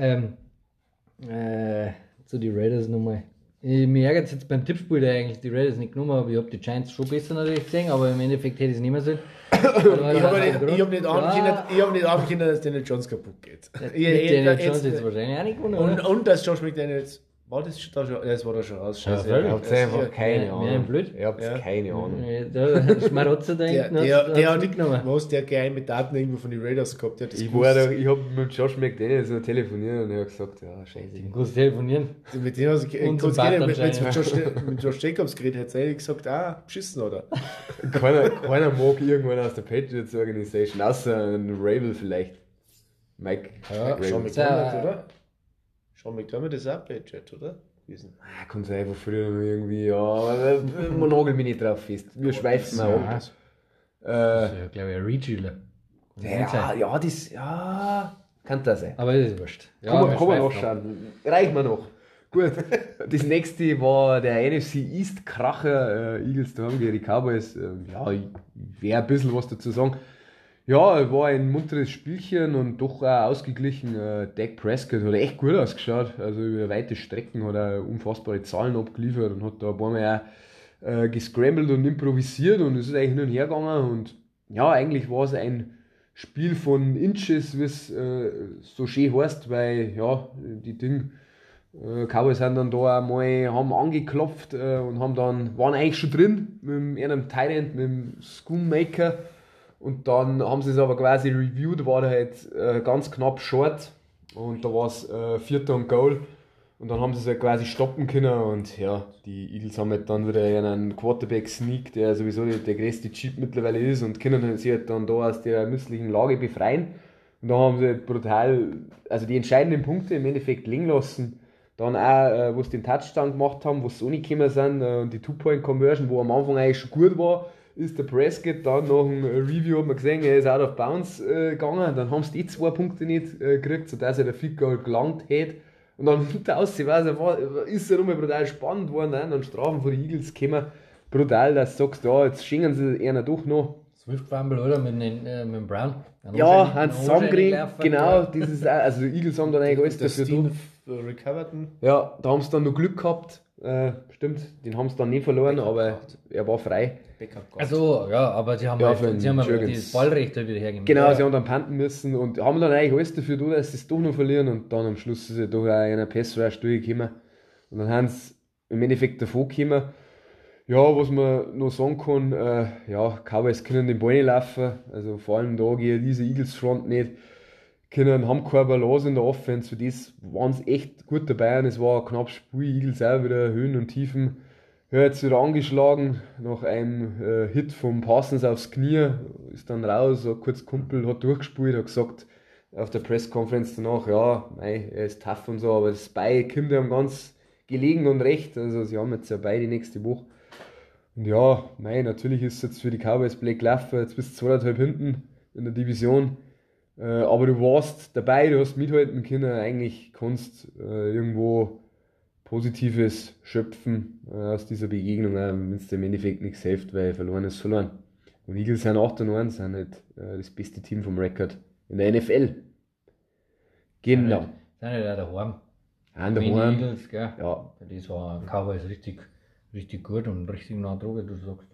ähm, äh, zu den Raiders nochmal. Ich- Mir ärgert es jetzt beim Tippspiel, der eigentlich die Raiders nicht genommen habe. Ich habe die Giants schon besser natürlich gesehen, aber im Endeffekt hätte ich es nicht mehr sollen. Ich habe nicht, ich hab nicht ja, können, dass Daniel Jones kaputt geht. Ich- mit Daniel Jones jetzt wahrscheinlich auch nicht gewonnen, Und, und dass Josh McDaniels, war das schon da schon? Ja, das war da schon raus. Scheiße. Ja, Ihr habt einfach keine Ja, Ahnung. sind blöd. Ihr habt Ja. keine Ahnung. Ja, Da Schmarotzer da Der, hinten der, der, hat's hat mitgenommen. was, der geheime Daten irgendwo von den Raiders gehabt. Der hat das Ich, gewusst. war da, ich habe mit Josh McDaniels noch telefoniert und er hat gesagt, ja, scheiße. Du kannst telefonieren. Mit dem hast du kurz geredet, Bart mit, mit, Josh, mit Josh Jacobs geredet, hat er gesagt, ah, beschissen, oder? [laughs] Keiner, keiner mag irgendwann aus der Patriots Organisation, außer ein Rabel vielleicht. Mike, Ja, Mike Rabel. McDermott, Ja. oder? Sean McDermott ist auch Patriot, oder? Gewesen. Ah, kann sein, noch irgendwie, ja, äh, man nagelt mich nicht drauf fest. Wir schweifen mal ab. Das Äh, ist ja, glaube ich, ein Reachieler. ja, ja, das, ja, kann das sein. Aber das ist wurscht. Ja, Kann man, wir kann man nachschauen. Reicht mir noch. Gut. Das nächste war der NFC East Kracher äh, Eagles daheim gegen die Cowboys. Ähm, ja, ich werde ein bisschen was dazu sagen. Ja, war ein munteres Spielchen und doch auch ausgeglichen. Äh, Dak Prescott hat echt gut ausgeschaut. Also über weite Strecken hat er unfassbare Zahlen abgeliefert und hat da ein paar Mal auch äh, gescrambled und improvisiert und es ist eigentlich hin und her gegangen. Und ja, eigentlich war es ein Spiel von Inches, wie es äh, so schön heißt, weil ja, die Dinge, äh, Cowboys sind dann da einmal, haben angeklopft äh, und haben dann, waren eigentlich schon drin mit einem Tyrant, mit dem Schoonmaker. Und dann haben sie es aber quasi reviewed, war da halt äh, ganz knapp short und da war es äh, vierter und Goal. Und dann haben sie es halt quasi stoppen können und ja, die Eagles haben halt dann wieder einen Quarterback-Sneak, der sowieso der, der größte Cheat mittlerweile ist und können sich halt dann da aus der misslichen Lage befreien. Und da haben sie halt brutal, also die entscheidenden Punkte im Endeffekt liegen lassen. Dann auch, äh, wo sie den Touchdown gemacht haben, wo sie so nicht gekommen sind, äh, und die Two-Point-Conversion, wo am Anfang eigentlich schon gut war, ist der Prescott dann nach dem äh, Review hat man gesehen, er ist out of bounds äh, gegangen. Dann haben sie die zwei Punkte nicht äh, gekriegt, sodass er der Field Goal gelangt hat. Und dann [laughs] hinterher weiß er, war, ist er nochmal brutal spannend worden, ne? dann Strafen von den Eagles gekommen. Brutal, dass du sagst, ja, jetzt schingen sie einer doch noch. Swift Fumble, oder? Mit, den, äh, mit dem Brown. Ein Ja, ein unschön genau. Dieses, auch- also die Eagles haben dann eigentlich [laughs] alles dafür tun. Steve Recoverton. Ja, da haben sie dann noch Glück gehabt. Äh, stimmt, den haben sie dann nicht verloren, aber er war frei. Backup. Also, ja, aber sie haben Ja, halt, sie haben halt das Ballrecht halt wieder hergegeben. Genau, Ja. sie haben dann panten müssen und haben dann eigentlich alles dafür tun, dass sie es doch noch verlieren und dann am Schluss ist sie doch auch in einer Pass-Rush durchgekommen. Und dann haben sie im Endeffekt davon gekommen. Ja, was man noch sagen kann, äh, ja, Cowboys können den Ball nicht laufen, also vor allem da gegen diese Eagles-Front nicht. Können, haben keine Balance in der Offense, für das waren sie echt gut dabei und es war ein knappes Spiel, Eagles auch wieder Höhen und Tiefen. Ja, jetzt wieder angeschlagen, nach einem äh, Hit vom Parsons aufs Knie, ist dann raus, so kurz Kumpel hat durchgespielt, hat gesagt auf der Presskonferenz danach, ja, mei, er ist tough und so, aber das Bein kommt ihm ganz gelegen und recht, also sie haben jetzt ja beide nächste Woche. Und ja, mei, natürlich ist es jetzt für die Cowboys Black gelaufen, jetzt bist du zweieinhalb hinten in der Division, äh, aber du warst dabei, du hast mithalten können, eigentlich kannst äh, irgendwo Positives schöpfen äh, aus dieser Begegnung, auch wenn es dir im Endeffekt nichts hilft, weil verloren ist verloren. Und Eagles sind 8 und 1, sind nicht äh, das beste Team vom Rekord in der NFL. Genau. Sind ja daheim. An der Horn. Eagles, gell? Ja, Das war Cowboys richtig, richtig gut und richtig nah dran, wie du sagst.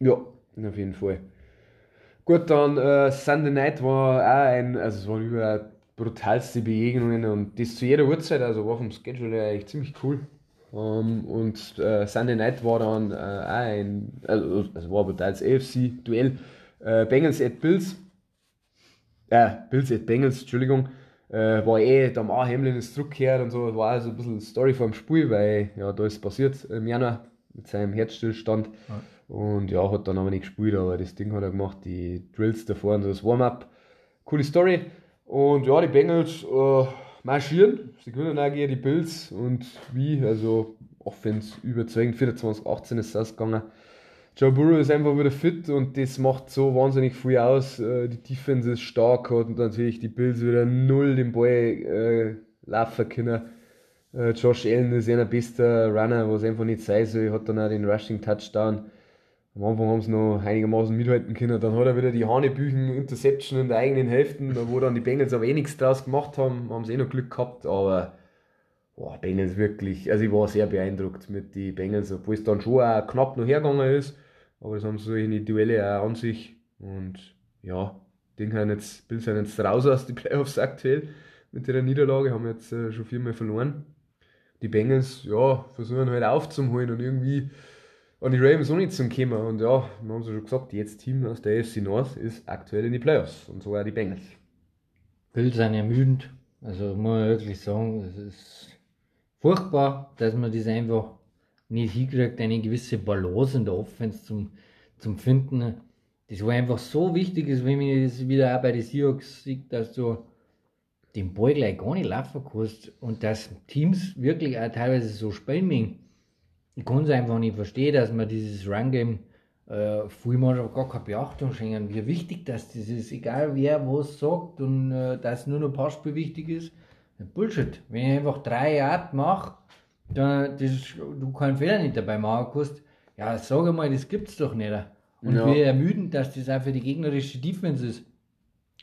ja, auf jeden Fall. Gut, dann äh, Sunday Night war auch ein, also es waren über brutalste Begegnungen und das zu jeder Uhrzeit, also war vom Schedule her eigentlich ziemlich cool. Ähm, und äh, Sunday Night war dann äh, auch ein, also, also war teils AFC-Duell. Äh, Bengals at Bills. Äh, Bills at Bengals, Entschuldigung. Äh, war eh, da auch Hamlin ist zurückgekehrt und so, war also ein bisschen Story vom Spiel, weil ja, da ist passiert im Januar mit seinem Herzstillstand. Ja. Und ja, hat dann aber nicht gespielt, aber das Ding hat er gemacht, die Drills davor und das Warm-up. Coole Story. Und ja, die Bengals äh, marschieren. Sie können auch gegen die Bills und wie, also Offense überzeugend. 24, 18 ist ausgegangen. Joe Burrow ist einfach wieder fit und das macht so wahnsinnig viel aus. Äh, die Defense ist stark und natürlich die Bills wieder null den Ball äh, laufen können. Äh, Josh Allen ist einer bester Runner, was einfach nicht sein soll. Hat dann auch den Rushing Touchdown. Am Anfang haben sie noch einigermaßen mithalten können. Dann hat er wieder die Hanebüchen Interception in der eigenen Hälfte, wo dann die Bengals aber eh nichts draus gemacht haben. Haben sie eh noch Glück gehabt, aber boah, Bengals wirklich, also ich war sehr beeindruckt mit den Bengals, obwohl es dann schon auch knapp noch hergegangen ist. Aber das haben so solche Duelle auch an sich. Und ja, den können jetzt, Bills sind jetzt raus aus den Playoffs aktuell mit ihrer Niederlage, haben jetzt äh, schon viermal verloren die Bengals, ja, versuchen halt aufzuholen und irgendwie an die Ravens auch nicht zum kommen. Und ja, wir haben es ja schon gesagt, jetzt Team aus der AFC North ist aktuell in die Playoffs und so auch die Bengals. Bills sind ermüdend. Also muss man wirklich sagen, es ist furchtbar, dass man das einfach nicht hinkriegt, eine gewisse Balance in der Offense zum, zum Finden. Das war einfach so wichtig, ist, wenn man das wieder auch bei den Seahawks sieht, dass du den Ball gleich gar nicht laufen kannst und dass Teams wirklich auch teilweise so spielen Ich kann es einfach nicht verstehen, dass man dieses Run-Game äh, viel gar keine Beachtung schenken, wie wichtig das ist, egal wer was sagt und äh, dass nur noch Passspiel wichtig ist. Bullshit. Wenn ich einfach drei Yard mache, dann das, du keinen Fehler nicht dabei machen kannst, ja, sag mal, das gibt's doch nicht. Und ja. wir ermüden, dass das auch für die gegnerische Defense ist,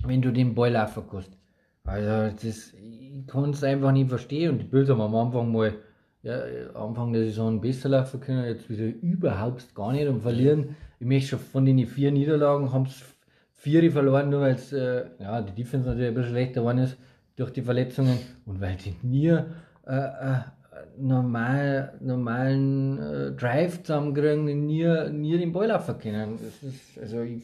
wenn du den Ball laufen kannst. Also das, ich kann es einfach nicht verstehen und die Bilder haben am Anfang mal, ja, Anfang der Saison besser laufen können, jetzt wieder überhaupt gar nicht und verlieren. Ich möchte schon von den vier Niederlagen haben es vier verloren, nur weil es, äh, ja, die Defense natürlich ein bisschen schlechter geworden ist durch die Verletzungen und weil die nie äh, äh, normal, normalen äh, Drive zusammenkriegen, nie, nie den Ball laufen können. Das ist, also ich,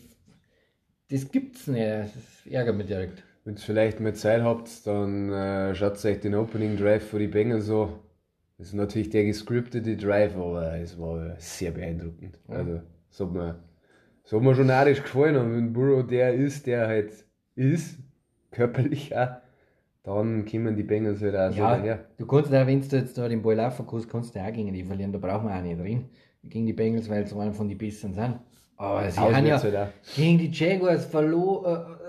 das gibt's nicht, das ärgert mich direkt. Wenn ihr vielleicht mehr Zeit habt, dann äh, schaut euch den Opening Drive für die Bengals so. Das ist natürlich der gescriptete Drive, aber es war sehr beeindruckend. Ja. Also, das hat mir, das hat mir schon narrisch gefallen. Und wenn Burrow der ist, der halt ist, körperlich auch, dann kommen die Bengals halt auch so ja, daher. Du kannst auch, wenn du jetzt da den Ball laufen kannst, kannst du auch gegen die verlieren. Da brauchen wir auch nicht drin. Gegen die Bengals, weil sie einer von den Besten sind. Aber sie haben ja halt gegen die Jaguars verloren. Äh,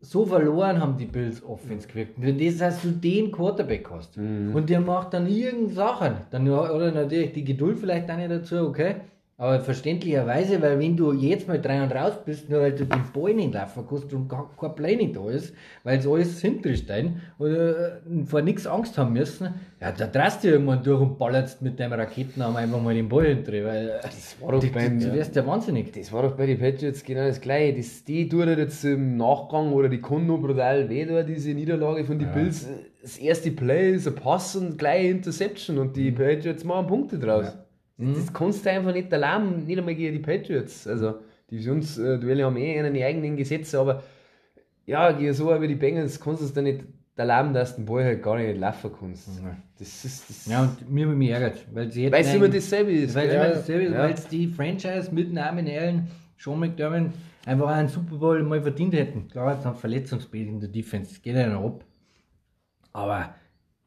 so verloren haben die Bills Offense gewirkt. Wenn das heißt, du den Quarterback hast mhm. und der macht dann irgendeine Sachen, dann oder natürlich die Geduld vielleicht auch nicht dazu, okay. Aber verständlicherweise, weil wenn du jetzt mal drei und raus bist, nur weil du den Ball nicht laufen kannst und gar kein Play nicht da ist, weil es alles hinterstein und äh, vor nichts Angst haben müssen, ja, da drehst du irgendwann durch und ballerst mit deinem Raketenarm einfach mal den Ball hinter, weil äh, das war doch beim, du wirst ja wahnsinnig. Das war doch bei den Patriots genau das gleiche. Das, die tut jetzt im Nachgang oder die kann noch brutal weh da, diese Niederlage von den ja. Bills. Das erste Play ist ein Pass und gleich Interception und die mhm. Patriots machen Punkte draus. Ja. Mhm. Das kannst du einfach nicht erlauben, nicht einmal gegen die Patriots. Also, Divisionsduelle haben eh eine eigenen Gesetze, aber ja, gegen so wie die Bengals kannst du es dann nicht erlauben, dass du den Ball halt gar nicht laufen kannst. Mhm. Das ist, das ja, und mir, mich ärgert, weil sie Weil es immer dasselbe ist. Weil es immer dasselbe ist, ja. weil die Franchise mit Namen Allen, Sean McDermott, einfach einen Super Bowl mal verdient hätten. Klar, jetzt haben Verletzungsbild in der Defense, das geht ja noch ab. Aber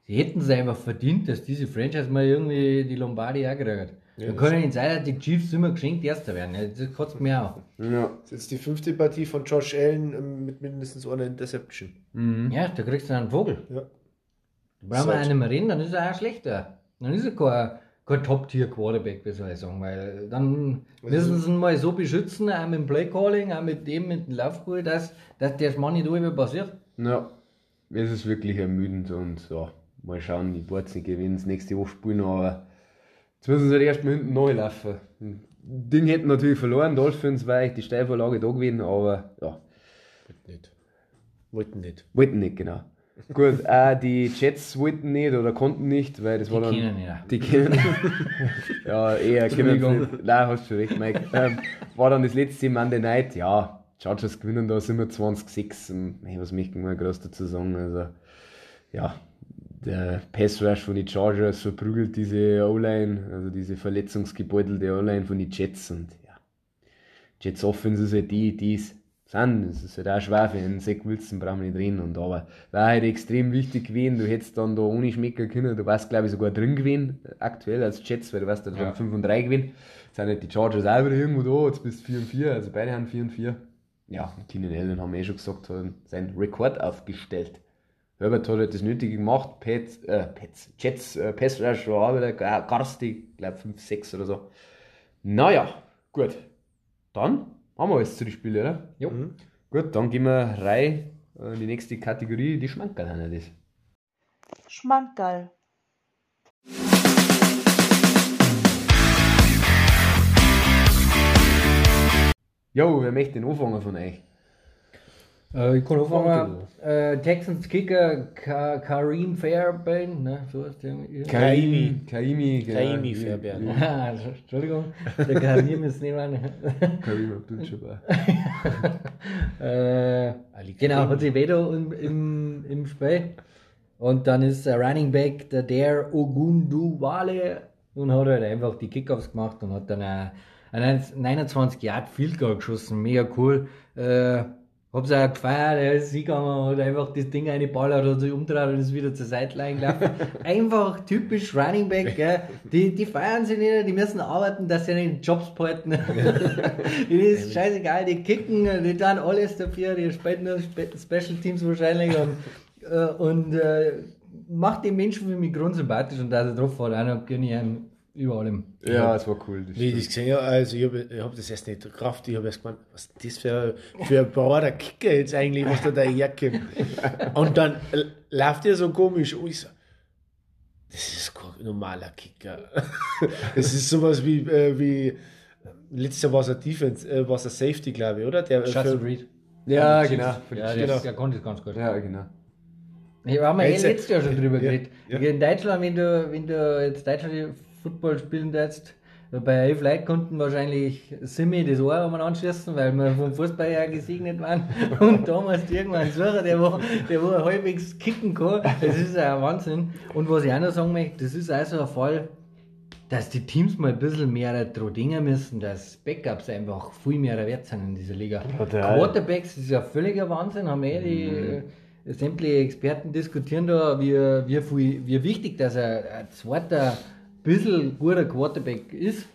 sie hätten es einfach verdient, dass diese Franchise mal irgendwie die Lombardi auch gekriegt ja, kann ja nicht sein, dass die Chiefs immer geschenkt Erster werden. Das kotzt mir auch. Ja. Das ist jetzt die fünfte Partie von Josh Allen ähm, mit mindestens einer Interception. Mhm. Ja, da kriegst du einen Vogel. Ja. Da brauchen wir einen mehr reden, dann ist er auch schlechter. Dann ist er kein, kein Top-Tier-Quarterback, wie soll ich sagen. Weil dann müssen sie ihn mal so beschützen, auch mit dem Play-Calling, auch mit dem, mit dem Laufball, dass, dass der Mann nicht über passiert. Ja, es ist wirklich ermüdend und ja, mal schauen, die Boards nicht gewinnen, das nächste Woche spielen, aber Jetzt müssen sie erstmal hinten neu laufen. Ding hätten natürlich verloren, Dolphins war ich die Steilvorlage da gewesen, aber ja. Wollten nicht. Wollten nicht. Wollten nicht, genau. Gut, [laughs] äh, die Jets wollten nicht oder konnten nicht, weil das war dann. kennen nicht. Die kennen. [laughs] ja, eher kennen sie nicht. Nein, hast schon recht, Mike. Ähm, war dann das letzte Monday Night, ja. Chargers gewinnen da 27-6. Und, hey, was möchte ich mal groß dazu sagen? Also, ja, der Pass Rush von den Chargers verprügelt diese O-Line, also diese verletzungsgebeutelte O-Line von den Jets. Und ja, Jets Offense ist halt die, die es sind. Es ist halt auch schwer für einen Zach Wilson, brauchen wir nicht reden. Und aber war halt extrem wichtig gewesen. Du hättest dann da ohne Schmecker können. Du warst, glaube ich, sogar drin gewesen, aktuell als Jets, weil du warst dann schon Ja. 5 und 3 gewesen. Jetzt sind halt die Chargers auch wieder irgendwo da. Jetzt bist du 4 und 4. Also beide haben 4 und 4. Ja, Keenan Allen haben wir eh schon gesagt, hat seinen Rekord aufgestellt. Herbert hat halt das Nötige gemacht. Pets, äh, Pets, Jets, äh, Pass Rush war auch wieder gar- garstig, ich glaube 5, 6 oder so. Naja, gut. Dann haben wir alles zu den Spielen, oder? Jo. Gut, dann gehen wir rein äh, in die nächste Kategorie, die Schmankerl haben das. Schmankerl. Jo, wer möchte den anfangen von euch? Äh, ich kann anfangen. Äh, Texans Kicker Ka Kareem Fairbairn, ne, so heißt der. Kaimi. Kaimi, genau. Kaimi Fairbairn. [laughs] Ah, Entschuldigung, der Kareem ist nicht mein. [laughs] Kaimi Abdul-Jabbar. [laughs] äh, genau, Kareem. hat sich Vedo im, im, im Spiel. Und dann ist der Running Back der der Ogunduwale und hat halt einfach die Kickoffs gemacht und hat dann ein, ein 29 Yard Field Goal geschossen. Mega cool. Äh, hab's auch gefeiert, er ist hingegangen, hat einfach das Ding eingeballert, hat sich umgedreht und ist wieder zur Seite gelaufen. [laughs] einfach typisch Running Back, gell? Die, die feiern sich nicht, die müssen arbeiten, dass sie nicht Jobs behalten. [laughs] die ist scheißegal, die kicken, die tun alles dafür, die spielen nur Spe Special Teams wahrscheinlich und, äh, und äh, macht den Menschen für mich grundsympathisch und er drauf hat, auch noch gönne ich über allem. Ja, das war cool. Das Wie ich das gesehen habe, also ich habe ich hab das erst nicht gerafft, ich habe erst gemeint, was ist das für, für ein brader Kicker jetzt eigentlich, was da daherkommt. [laughs] Und dann läuft der so komisch und ich so, das ist kein normaler Kicker. [laughs] Das ist sowas wie, äh, wie letztes Jahr war es ein Defense, äh, war es ein Safety, glaube ich, oder? Der Justin für- Reed. ja, genau. Ja, Chiefs. der, der konnte es ganz gut. ja, genau. Ich haben wir eh Jetzt- letztes Jahr schon drüber ja, geredet. ja. In Deutschland, wenn du, wenn du jetzt Deutschland Football spielen darfst, bei elf Leuten konnten wahrscheinlich Simi das Ohr um anschließen, weil wir vom Fußball ja gesegnet waren. [laughs] Und da musst du irgendwann suchen, der wo, der wo halbwegs kicken kann. Das ist ja ein Wahnsinn. Und was ich auch noch sagen möchte, das ist also ein Fall, dass die Teams mal ein bisschen mehr dran denken müssen, dass Backups einfach viel mehr wert sind in dieser Liga. Total. Quarterbacks ist ja völliger Wahnsinn, haben eh die äh, sämtliche Experten diskutieren da, wie, wie, viel, wie wichtig dass ein, ein zweiter, bisschen guter Quarterback ist.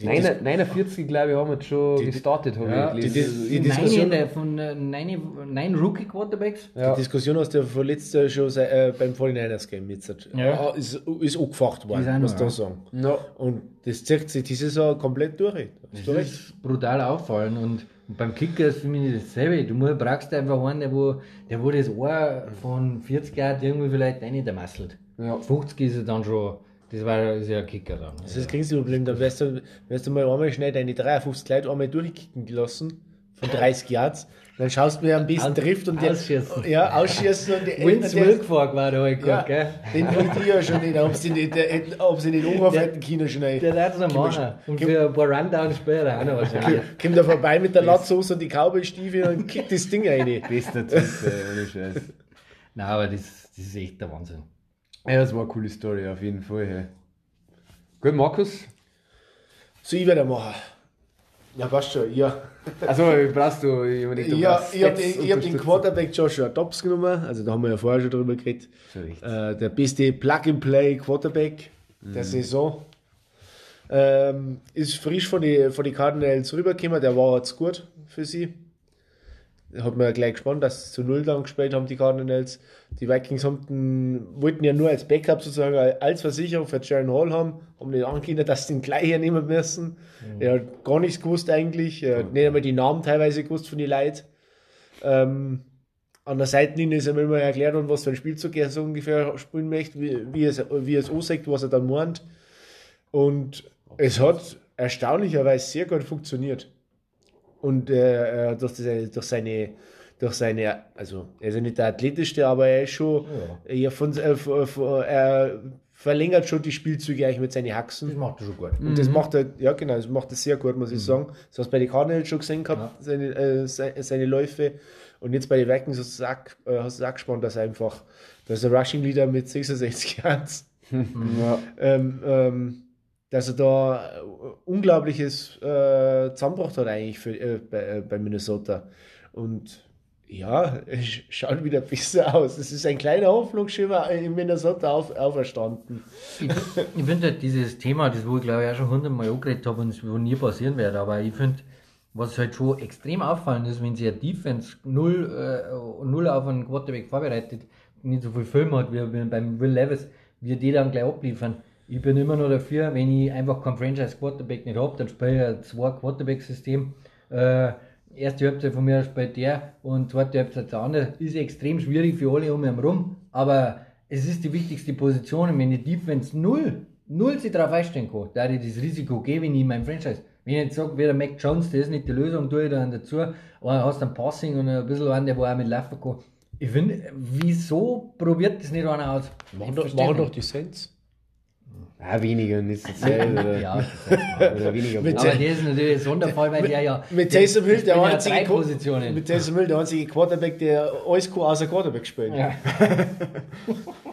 Nein, 49, glaube ich, haben wir jetzt schon gestartet, habe Ja, ich die- gelesen. die- die Nein, Diskussion- in der- von äh, neun, neun Rookie Quarterbacks. Ja. Die Diskussion hast du ja vorletzt Jahr schon äh, beim 49ers Game jetzt. Ja. Ah, Ist, ist angefacht worden, muss noch, da sagen. Ja. Und das zieht sich diese Saison komplett durch. Du Das recht? ist brutal auffallen und, beim Kicker ist für mich dasselbe. Du musst, brauchst einfach einen, der wo, der wo das Ohr von 40 Jahren irgendwie vielleicht reinmasselt. Ja. 50 ist er dann schon, das war ja ein Kicker dann. Das ist das geringste Problem. Da wirst du, wirst du mal einmal schnell deine 53 Leute einmal durchkicken gelassen von 30 Yards. Dann schaust du, wer am besten trifft und der, ausschießen. Ja, ausschießen und die Wins der- Wilkfork war da halt ja, gut, gell? Den wollte ich ja schon nicht, ob sie nicht, der, ob sie nicht umgeworfen hätten können schnell. Der darf es machen. Und für ein paar Rundowns später auch noch wahrscheinlich. Kommt da vorbei mit der Latzhose und die Cowboy-Stiefel und kickt das Ding rein. [laughs] Bester Typ, ohne Scheiß. Nein, aber das, das ist echt der Wahnsinn. Ja, das war eine coole Story, auf jeden Fall. Hey. Gut, Markus? So, ich werde machen. Ja, passt schon. Ja, Also, brauchst du jemanden, ja ich habe den, ich hab den Quarterback Joshua Dobbs genommen. Also, da haben wir ja vorher schon drüber geredet. Äh, der beste Plug-and-Play Quarterback der Saison. Ähm, ist frisch von den von die Cardinals rübergekommen. Der war jetzt gut für sie. Hat mir ja gleich gespannt, dass sie zu Null dann gespielt haben, die Cardinals. Die Vikings haben den, wollten ja nur als Backup sozusagen als Versicherung für Jaron Hall haben, haben nicht angekündigt, dass sie den gleich hernehmen müssen. Er hat gar nichts gewusst eigentlich. Er hat nicht einmal die Namen teilweise gewusst von den Leuten. Ähm, an der Seitenlinie ist ihm immer erklärt worden, was für ein Spielzug er so ungefähr spielen möchte, wie, wie, es, wie es aussieht, was er dann meint. Und es hat erstaunlicherweise sehr gut funktioniert. Und äh, durch, das, durch seine durch seine, also er ist ja nicht der athletischste, aber er ist schon eher von, äh, von, von, er verlängert schon die Spielzüge eigentlich mit seinen Haxen. Das macht er schon gut. Und das macht er, ja genau, das macht er sehr gut, muss ich sagen. Das hast du bei den Cardinals schon gesehen gehabt, seine, äh, seine, seine Läufe. Und jetzt bei den Vikings hast du es auch, äh, hast du auch gespannt, dass er einfach, dass der Rushing Leader mit 66 Yards, [laughs] Ja. ähm, ähm, dass er da äh, unglaubliches äh, zusammengebracht hat eigentlich für, äh, bei, äh, bei Minnesota. Und ja, [laughs] es schaut wieder besser aus. Es ist ein kleiner Hoffnungsschimmer in Minnesota auf, auferstanden. Ich, ich finde halt dieses Thema, das wo ich glaube ich auch schon hundertmal angeredet habe und es wo nie passieren wird, aber ich finde, was halt schon extrem auffallend ist, wenn sich eine Defense null, äh, null auf einen Quarterback vorbereitet, nicht so viel Film hat wie wie beim Will Levis, wie die dann gleich abliefern. Ich bin immer nur dafür, wenn ich einfach kein Franchise Quarterback nicht habe, dann spiele ich ein zwei Quarterback System. Äh, erste Halbzeit von mir spielt der und zweite Halbzeit der andere. Ist extrem schwierig für alle um ihn herum, aber es ist die wichtigste Position. Und wenn die Defense null, null sich darauf einstellen kann, da ich das Risiko gebe, wenn ich mein Franchise. Wenn ich jetzt sage, wie der Mac Jones, das ist nicht die Lösung, tue ich dann dazu, aber hast ein Passing und ein bisschen einen, der wo auch mit laufen kann. Ich finde, wieso probiert das nicht einer aus? Machen doch, machen doch die Saints. Ja, weniger nicht so zählt [laughs] oder, Ja, [laughs] oder weniger. Mit aber das ist natürlich ein Sonderfall, weil der ja. Mit der- Taysom Hill, der ja einzige, Positionen. mit Taysom Hill, der einzige Quarterback, der alles kann außer Quarterback spielt. ja. [laughs]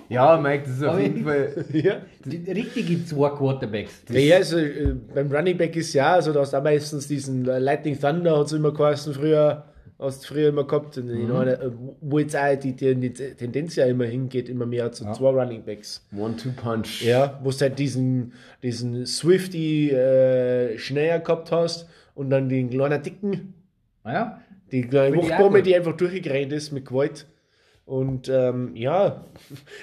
Ja, Mike, das ist auf Aber jeden Fall. Ja. Die richtige zwei Quarterbacks. Ja, also äh, beim Running Back ist ja, also da hast du auch meistens diesen Lightning Thunder, hat es immer geheißen früher, hast du früher immer gehabt, und in einer, äh, wo jetzt auch die, die, die Tendenz ja immer hingeht, immer mehr zu zwei Running Backs. One-Two-Punch. Ja, wo du halt diesen, diesen Swifty äh, schneller gehabt hast und dann den kleinen Dicken, Ja, die kleine gut. die einfach durchgerannt ist mit Gewalt. Und ähm, ja,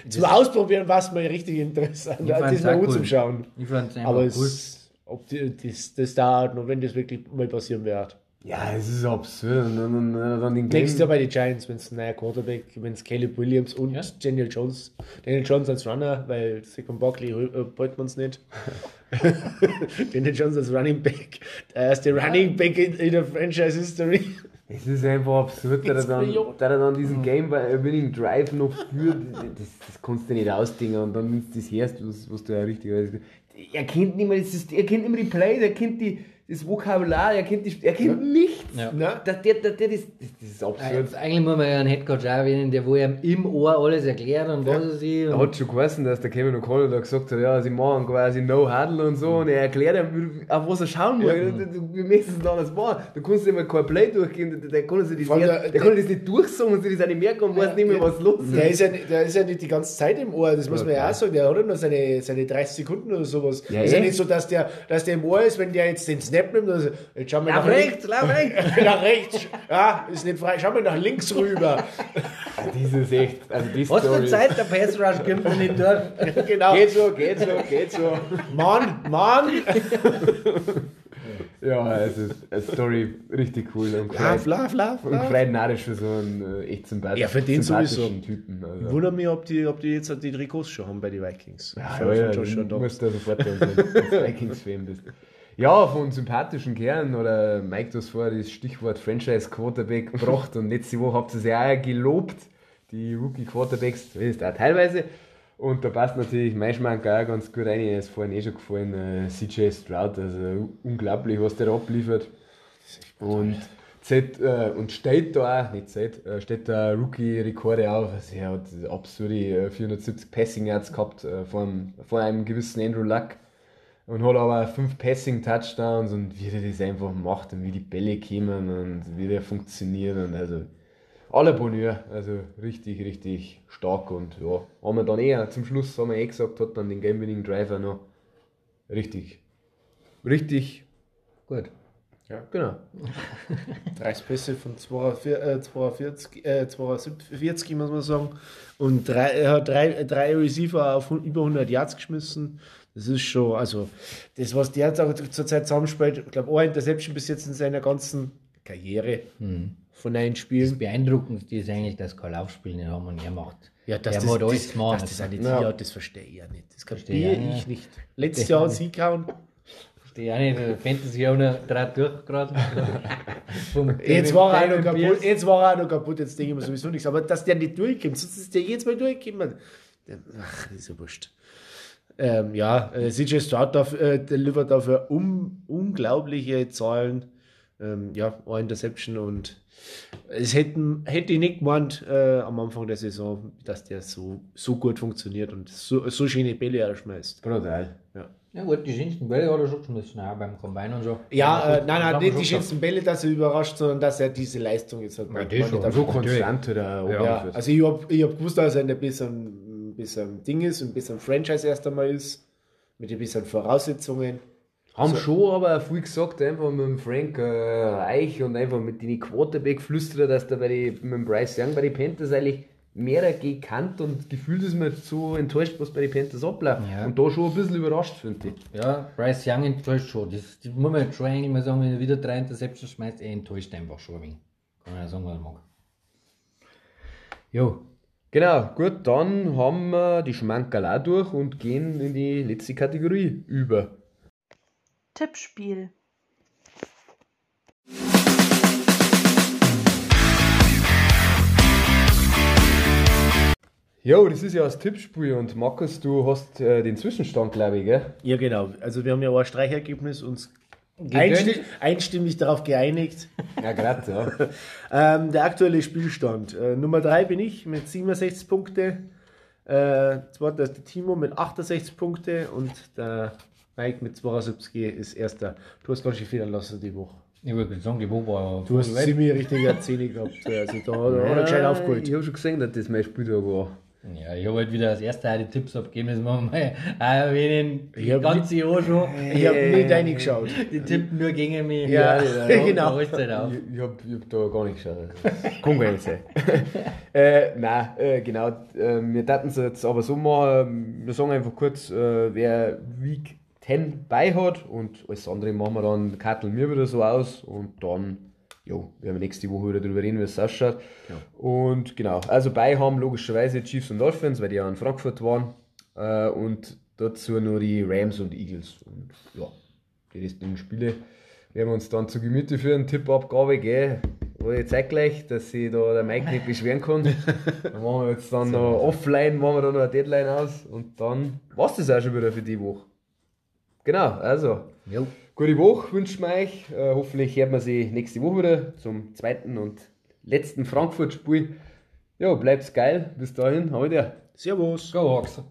zum Ausprobieren war es mal richtig interessant, das mal auch gut cool. zum Schauen. ich fand es einfach Aber cool. es, ob die, das, das dauert noch, wenn das wirklich mal passieren wird. Ja, es ist absurd. Und dann, dann, dann den Nächstes Jahr Game. bei den Giants, wenn es ein neuer Quarterback, wenn es Caleb Williams und Ja. Daniel Jones, Daniel Jones als Runner, weil Saquon Barkley äh, wollte man es nicht. [laughs] Daniel Jones als Running Back, der erste Running Back in, in der Franchise History. Es ist einfach absurd, dass er dann, dass er dann diesen Game-Winning Drive noch führt. Das, das kannst du nicht ausdingen. Und dann, wenn du das hörst, was, was du ja richtig Er kennt nicht mehr das System, er kennt nicht mehr die Plays, er kennt die, das Vokabular, er kennt, die, er kennt nichts. Ja. Na? Der, der, der, der, das, das, das ist absurd. Jetzt eigentlich muss man ja einen Headcoach auch erwähnen, der wo ihm im Ohr alles erklärt und was er sich. Er hat schon geheißen, dass der Kevin O'Connell da gesagt hat, ja, sie machen quasi No-Huddle und so und er erklärt ihm, auf was er schauen muss. Wir müssen es anders machen. Du kannst immer kein Play durchgehen, der, der kann sich das, nicht- der- der kann das nicht durchsagen und sich das auch nicht merken und weiß nicht mehr, was los ist. Der ist, ja, nicht- der ist ja nicht die ganze Zeit im Ohr, das muss man ja auch sagen. Der hat ja nur seine, seine 30 Sekunden oder sowas. Ja, ist ja eh. nicht so, dass der, dass der im Ohr ist, wenn der jetzt den Snap nimmt. Also, jetzt schauen wir Lauf nach rechts, lauf rechts. nach rechts. Ja, ist nicht frei. Schau mal nach links rüber. [laughs] Das ist echt, also die Was für. Zeit der Pass Rush kommt er nicht durch. [laughs] genau. Geht so, geht so, geht so. Mann, Mann. [laughs] Ja, es ist eine Story richtig cool und Love, love, love, und freut narrisch für so einen äh, echt sympathischen, Ja, für den sowieso. Typen. Also. wundere mich, ob die, ob die jetzt die Trikots schon haben bei den Vikings. Ja, ja, ja, Joshua du musst da sofort, wenn du ein Vikings-Fan bist. Ja, von sympathischen Kerlen oder Mike, du hast vorher das Stichwort Franchise Quarterback gebracht und letzte Woche habt ihr sie auch gelobt, die Rookie Quarterbacks, zumindest auch teilweise. Und da passt natürlich mein Schmanker auch ganz gut rein, ist vorhin eh schon gefallen, äh, CJ Stroud, also unglaublich, was der abliefert. Und, Z, äh, und steht da auch, nicht Z, äh, steht da Rookie-Rekorde auf. Also er hat absurde äh, 470 Passing Yards gehabt äh, vor, einem, vor einem gewissen Andrew Luck. Und hat aber fünf Passing-Touchdowns und wie der das einfach macht und wie die Bälle kommen und wie der funktioniert. Und also alle Bonheur, also richtig, richtig stark. Und ja, haben wir dann eher zum Schluss, haben wir eh gesagt, hat dann den Game-Winning Driver noch richtig, richtig, Gut. genau. [laughs] 30 Pässe von 42, äh, 42, äh, 42 muss man sagen. Und drei, er hat drei, drei Receiver auf über 100 Yards geschmissen. Das ist schon, also, das, was der jetzt zurzeit zusammenspielt, ich glaube, ein Interception bis jetzt in seiner ganzen Karriere von neun Das Spielen. Beeindruckendste ist eigentlich, dass kein Laufspiel nicht haben und er macht. Ja, dass er das, alles das, gemacht. dass das auch nicht Ja. das verstehe ich ja nicht. Das Verstehe ich ich nicht. Letztes Jahr hat sie gehauen. Die eine, der Fantasy auch noch drei durch gerade. [laughs] Jetzt war, er noch kaputt, jetzt war er noch kaputt, jetzt denke ich mir sowieso nichts. Aber dass der nicht durchkommt, sonst ist der jedes Mal durchgekommen. Der- Ach, das ist ja wurscht. Ähm, ja, äh, CJ Stroud darf, äh, delivert dafür um, unglaubliche Zahlen. Ähm, ja, eine Interception und es hätten, hätte ich nicht gemeint äh, am Anfang der Saison, dass der so, so gut funktioniert und so, so schöne Bälle er schmeißt. Brutal. Ja. Ja gut, die schönsten Bälle hat er schon geschmissen, beim Combine und so. Ja, äh, nein, nein, nicht die schönsten Bälle, dass er überrascht, sondern dass er diese Leistung jetzt hat. Ja, das schon. So konstant oder Ja, also ich habe ich hab gewusst, dass er ein bisschen, ein bisschen Ding ist, ein bisschen Franchise erst einmal ist, mit ein bisschen Voraussetzungen. Haben schon aber viel gesagt, einfach mit dem Frank äh, Reich und einfach mit den Quarterback-Flüsterer, dass da bei die, mit dem Bryce Young bei den Panthers eigentlich mehr gekannt und gefühlt ist man jetzt so enttäuscht, was bei den Panthers abläuft. Ja. Und da schon ein bisschen überrascht, finde ich. Ja, Bryce Young enttäuscht schon. Das, das muss man jetzt schon eigentlich mal sagen, wenn er wieder drei Interceptions schmeißt, er enttäuscht einfach schon ein wenig. Kann man ja sagen, was er mag. Jo, Genau, gut, dann haben wir die Schmankerl auch durch und gehen in die letzte Kategorie über. Tippspiel. Jo, das ist ja das Tippspiel und Markus, du hast äh, den Zwischenstand, glaube ich, gell? Ja, genau. Also wir haben ja auch ein Streichergebnis uns Gegönnt. Einstimmig, einstimmig darauf geeinigt. Ja, gerade, ja. [laughs] Ähm, der aktuelle Spielstand. Äh, Nummer 3 bin ich mit 67 Punkte. Äh, zweiter ist der Timo mit 68 Punkte und der Mike mit 72 ist erster. Du hast ganz schön federn lassen die Woche. ich würde sagen, die Woche war Du hast ziemlich richtige Zähne gehabt. Also da, da hat er gescheit aufgeholt. Ich habe schon gesehen, dass das mein Spieltag war. Ja, ich habe halt wieder das erste Jahr die Tipps abgegeben, das machen wir auch erwähnen. Ich hab ganze Jahr schon. Ich habe nicht reingeschaut. Die tippen nur gegen mich. Ja, genau. Da ist halt auf. Ich, ich habe hab da gar nicht geschaut. Kann gar nicht sein. äh, nein, äh, genau. Äh, wir dachten es jetzt aber so machen. Wir sagen einfach kurz, äh, wer Week 10 bei hat und alles andere machen wir dann, karteln wir wieder so aus und dann, jo, werden wir nächste Woche wieder darüber reden, wie es ausschaut. Und genau, also bei haben logischerweise Chiefs und Dolphins, weil die ja in Frankfurt waren. Äh, und dazu nur die Rams und Eagles. Und ja, die restlichen Spiele werden wir uns dann zu Gemüte führen. Tippabgabe, gell? Aber ich zeig gleich, dass sich da der Mike nicht beschweren kann. [laughs] Dann machen wir jetzt dann noch offline, machen wir dann noch eine Deadline aus und dann war's das auch schon wieder für die Woche. Genau, also Jo. Gute Woche wünschen wir euch. Äh, hoffentlich hört man sie nächste Woche wieder zum zweiten und letzten Frankfurt-Spiel. Ja, bleibt's geil. Bis dahin, heute. Servus. Go Hawks.